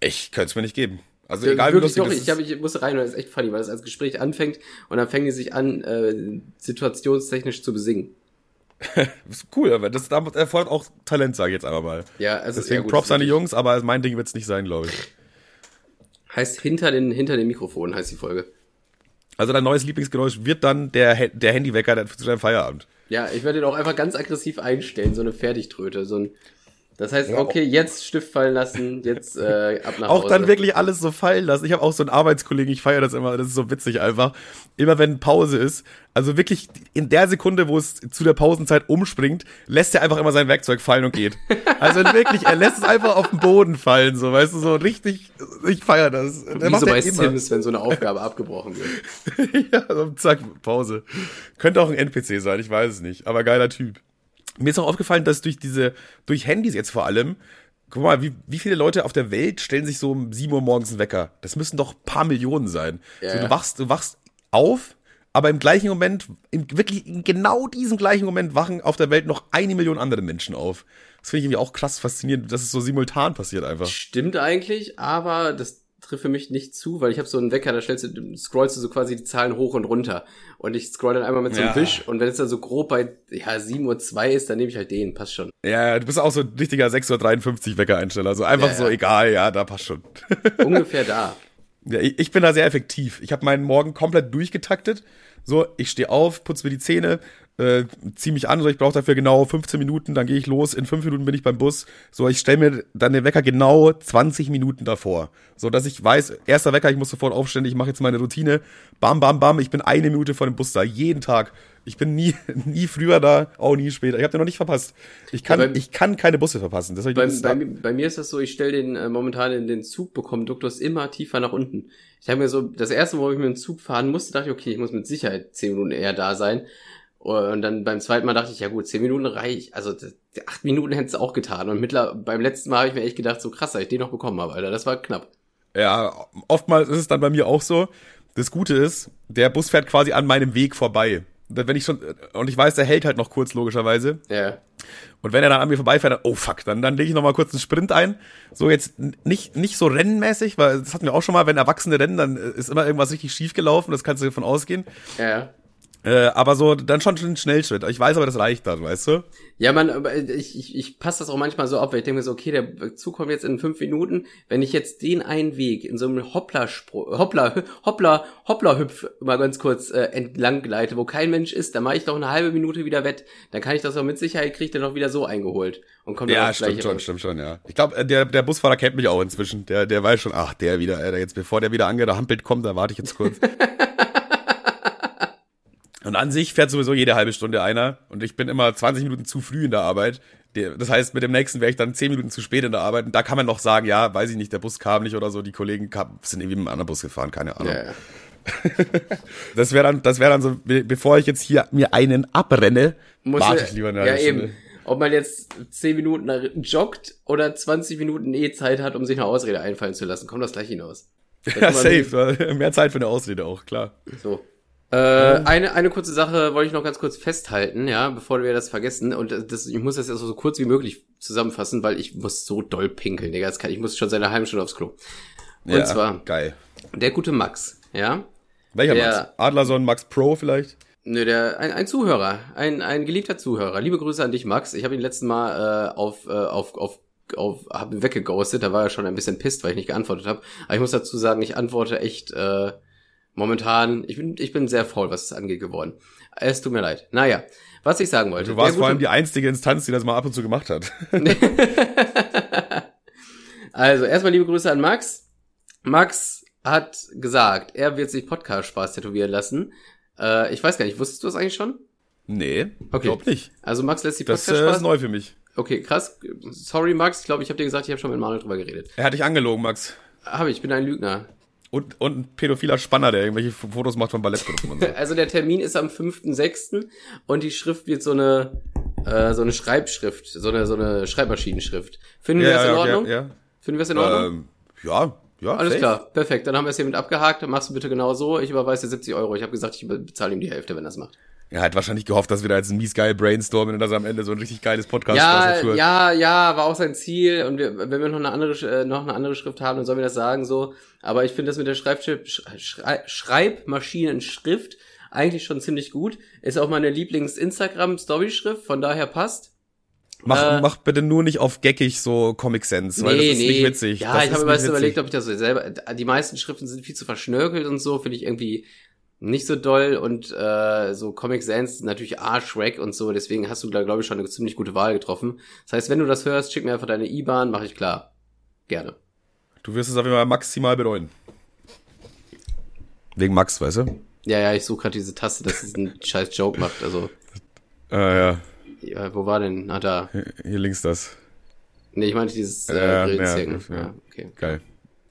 Ich könnte es mir nicht geben. Also egal wie wirklich lustig doch, das ich, hab, ich musste rein, weil das ist echt funny, weil das als Gespräch anfängt und dann fangen die sich an, äh, situationstechnisch zu besingen. *laughs* ist cool, aber das erfordert auch Talent, sage ich jetzt einfach mal. Ja, also Deswegen gut, Props an die Jungs, aber mein Ding wird's nicht sein, glaube ich. Heißt hinter den, hinter den Mikrofonen heißt die Folge. Also dein neues Lieblingsgeräusch wird dann der, der Handywecker zu deinem Feierabend. Ja, ich werde den auch einfach ganz aggressiv einstellen, so eine Fertigtröte, so ein, das heißt, Ja, okay, jetzt Stift fallen lassen, jetzt äh, ab nach Auch Hause. dann wirklich alles so fallen lassen. Ich habe auch so einen Arbeitskollegen, ich feiere das immer, das ist so witzig einfach. Immer wenn Pause ist, also wirklich in der Sekunde, wo es zu der Pausenzeit umspringt, lässt er einfach immer sein Werkzeug fallen und geht. Also wirklich, er lässt es einfach auf den Boden fallen, so, weißt du, so richtig, ich feiere das. Der Wie macht so bei immer. Sims, wenn so eine Aufgabe abgebrochen wird. *laughs* ja, so zack, Pause. Könnte auch ein NPC sein, ich weiß es nicht, aber geiler Typ. Mir ist auch aufgefallen, dass durch diese, durch Handys jetzt vor allem, guck mal, wie, wie viele Leute auf der Welt stellen sich so um 7 Uhr morgens einen Wecker? Das müssen doch ein paar Millionen sein. Ja, so, du wachst, du wachst auf, aber im gleichen Moment, in, wirklich in genau diesem gleichen Moment wachen auf der Welt noch eine Million andere Menschen auf. Das finde ich irgendwie auch krass faszinierend, dass es so simultan passiert einfach. Stimmt eigentlich, aber das trifft für mich nicht zu, weil ich habe so einen Wecker, da stellst du, scrollst du so quasi die Zahlen hoch und runter. Und ich scroll dann einmal mit so einem Ja. Wisch und wenn es dann so grob bei ja, 7.02 Uhr ist, dann nehme ich halt den, passt schon. Ja, du bist auch so ein richtiger 6.53 Uhr Wecker-Einsteller. Also einfach Ja, so, ja. egal, ja, da passt schon. *laughs* Ungefähr da. Ja, ich, ich bin da sehr effektiv. Ich habe meinen Morgen komplett durchgetaktet. So, ich stehe auf, putze mir die Zähne, äh, zieh mich an, so ich brauche dafür genau 15 Minuten, dann gehe ich los, in 5 Minuten bin ich beim Bus. So, ich stelle mir dann den Wecker genau 20 Minuten davor. So dass ich weiß, erster Wecker, ich muss sofort aufstehen, ich mache jetzt meine Routine. Bam, bam, bam, ich bin eine Minute vor dem Bus da, jeden Tag. Ich bin nie, *laughs* nie früher da, auch nie später. Ich habe den noch nicht verpasst. Ich kann, Ja, bei- ich kann keine Busse verpassen. Das ich Bei, bei, bei mir ist das so, ich stelle den äh, momentan in den Zug, bekomme Duktus immer tiefer nach unten. Ich habe mir so, das erste Mal, wo ich mit dem Zug fahren musste, dachte ich, okay, ich muss mit Sicherheit 10 Minuten eher da sein. Und dann beim zweiten Mal dachte ich, ja gut, 10 Minuten reich. Also acht Minuten hätten es auch getan. Und mittler, beim letzten Mal habe ich mir echt gedacht, so krass, dass ich den noch bekommen habe, Alter. Das war knapp. Ja, oftmals ist es dann bei mir auch so. Das Gute ist, der Bus fährt quasi an meinem Weg vorbei. Und Wenn ich schon, und ich weiß, der hält halt noch kurz, logischerweise. Ja. Und wenn er dann an mir vorbeifährt, dann, oh fuck, dann, dann lege ich noch mal kurz einen Sprint ein. So jetzt nicht, nicht so rennenmäßig, weil das hatten wir auch schon mal, wenn Erwachsene rennen, dann äh, ist immer irgendwas richtig schief gelaufen, das kannst du davon ausgehen. Ja. Äh, aber so, dann schon schon ein Schnellschritt. Ich weiß aber, das reicht dann, weißt du? Ja, man, ich, ich, ich passe das auch manchmal so ab, weil ich denke mir so, okay, der Zug kommt jetzt in fünf Minuten. Wenn ich jetzt den einen Weg in so einem Hoppla, Hoppla, Hoppla, Hoppla-Hüpf mal ganz kurz äh, entlang gleite, wo kein Mensch ist, dann mache ich doch eine halbe Minute wieder wett. Dann kann ich das auch mit Sicherheit, kriege ich dann auch wieder so eingeholt. Und kommt ja, stimmt schon, stimmt schon, ja. Ich glaube, der, der Busfahrer kennt mich auch inzwischen. Der, der weiß schon, ach, der wieder, Alter, jetzt bevor der wieder angehampelt kommt, da warte ich jetzt kurz. *laughs* Und an sich fährt sowieso jede halbe Stunde einer. Und ich bin immer 20 Minuten zu früh in der Arbeit. Das heißt, mit dem nächsten wäre ich dann 10 Minuten zu spät in der Arbeit. Und da kann man noch sagen, ja, weiß ich nicht, der Bus kam nicht oder so. Die Kollegen kam, sind irgendwie mit einem anderen Bus gefahren, keine Ahnung. Ja. *laughs* das wäre dann, das wäre dann so, bevor ich jetzt hier mir einen abrenne, Muss warte ich lieber eine ja, Stunde. Eben. Ob man jetzt 10 Minuten joggt oder 20 Minuten eh Zeit hat, um sich eine Ausrede einfallen zu lassen, kommt das gleich hinaus. Ja, safe. *laughs* Mehr Zeit für eine Ausrede auch, klar. So. Äh, eine, eine kurze Sache wollte ich noch ganz kurz festhalten, ja, bevor wir das vergessen. Und das, ich muss das jetzt so kurz wie möglich zusammenfassen, weil ich muss so doll pinkeln, Digga. Das kann, ich muss schon seit einer halben Stunde aufs Klo. Und ja, zwar, geil. Der gute Max, ja. Welcher der, Max? Adlerson, Max Pro vielleicht? Nö, der, ein, ein Zuhörer, ein, ein geliebter Zuhörer. Liebe Grüße an dich, Max. Ich habe ihn letzten Mal äh, auf, äh, auf, auf auf, hab ihn weggeghostet, da war er schon ein bisschen pisst, weil ich nicht geantwortet habe. Aber ich muss dazu sagen, ich antworte echt äh, momentan, ich bin, ich bin sehr faul, was es angeht, geworden. Es tut mir leid. Naja, was ich sagen wollte. Du warst vor allem die einzige Instanz, die das mal ab und zu gemacht hat. *laughs* also, erstmal liebe Grüße an Max. Max hat gesagt, er wird sich Podcast-Spaß tätowieren lassen. Äh, ich weiß gar nicht, wusstest du das eigentlich schon? Nee, okay. glaub nicht. Also Max lässt sich Podcast-Spaß... Das äh, ist neu für mich. Okay, krass. Sorry, Max. Ich glaube, ich habe dir gesagt, ich habe schon mit Manuel drüber geredet. Er hat dich angelogen, Max. Habe ich, ich bin ein Lügner. Und, und ein pädophiler Spanner, der irgendwelche Fotos macht von Ballettgruppen und so. *laughs* Also der Termin ist am 5.6. und die Schrift wird so eine, äh, so eine Schreibschrift, so eine, so eine Schreibmaschinenschrift. Finden ja, wir das in Ordnung? Ja, ja. Finden wir es in Ordnung? Ähm, ja, ja. Alles safe. klar, perfekt. Dann haben wir es hiermit abgehakt. Machst du bitte genau so. Ich überweise dir 70 Euro. Ich habe gesagt, ich bezahle ihm die Hälfte, wenn er es macht. Er hat wahrscheinlich gehofft, dass wir da jetzt ein mies geil brainstormen und dass am Ende so ein richtig geiles Podcast ja, Ja, ja, war auch sein Ziel. Und wir, wenn wir noch eine andere, äh, noch eine andere Schrift haben, dann sollen wir das sagen so. Aber ich finde das mit der Schreibschrift, Schrei Schreibmaschinenschrift eigentlich schon ziemlich gut. Ist auch meine Lieblings-Instagram-Story-Schrift, von daher passt. Mach, äh, mach bitte nur nicht auf geckig so Comic Sense, nee, weil das ist nee. nicht witzig. Ja, das ich habe mir erst überlegt, ob ich das so selber. Die meisten Schriften sind viel zu verschnörkelt und so, finde ich irgendwie nicht so doll und äh, so Comic Sans natürlich Arschwack und so, deswegen hast du da glaube ich schon eine ziemlich gute Wahl getroffen. Das heißt, wenn du das hörst, schick mir einfach deine IBAN, mache ich klar. Gerne. Du wirst es auf jeden Fall maximal bereuen. Wegen Max, weißt du? Ja, ja, ich suche gerade diese Taste, dass es einen *laughs* scheiß Joke macht, also. Ah, ja. ja. Wo war denn? Ah, da. Hier, hier links das. Nee, ich meinte dieses äh, ja, ja, ja, ja, okay. Geil.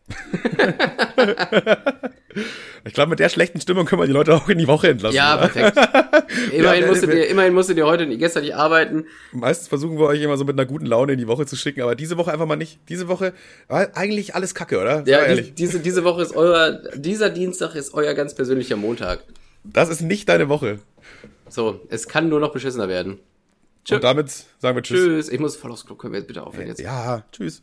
*laughs* ich glaube, mit der schlechten Stimmung können wir die Leute auch in die Woche entlassen. Ja, oder? perfekt. *laughs* Immerhin, ja, musstet ihr, immerhin musstet ihr heute, gestern nicht arbeiten. Meistens versuchen wir euch immer so mit einer guten Laune in die Woche zu schicken, aber diese Woche einfach mal nicht. Diese Woche war eigentlich alles Kacke, oder? Ja, die, diese, diese Woche ist euer, dieser Dienstag ist euer ganz persönlicher Montag. Das ist nicht deine Woche. So, es kann nur noch beschissener werden. Tschüss. Und damit sagen wir Tschüss. Tschüss. Ich muss voll aufs Klo. Können wir jetzt bitte aufhören jetzt? Ja, tschüss.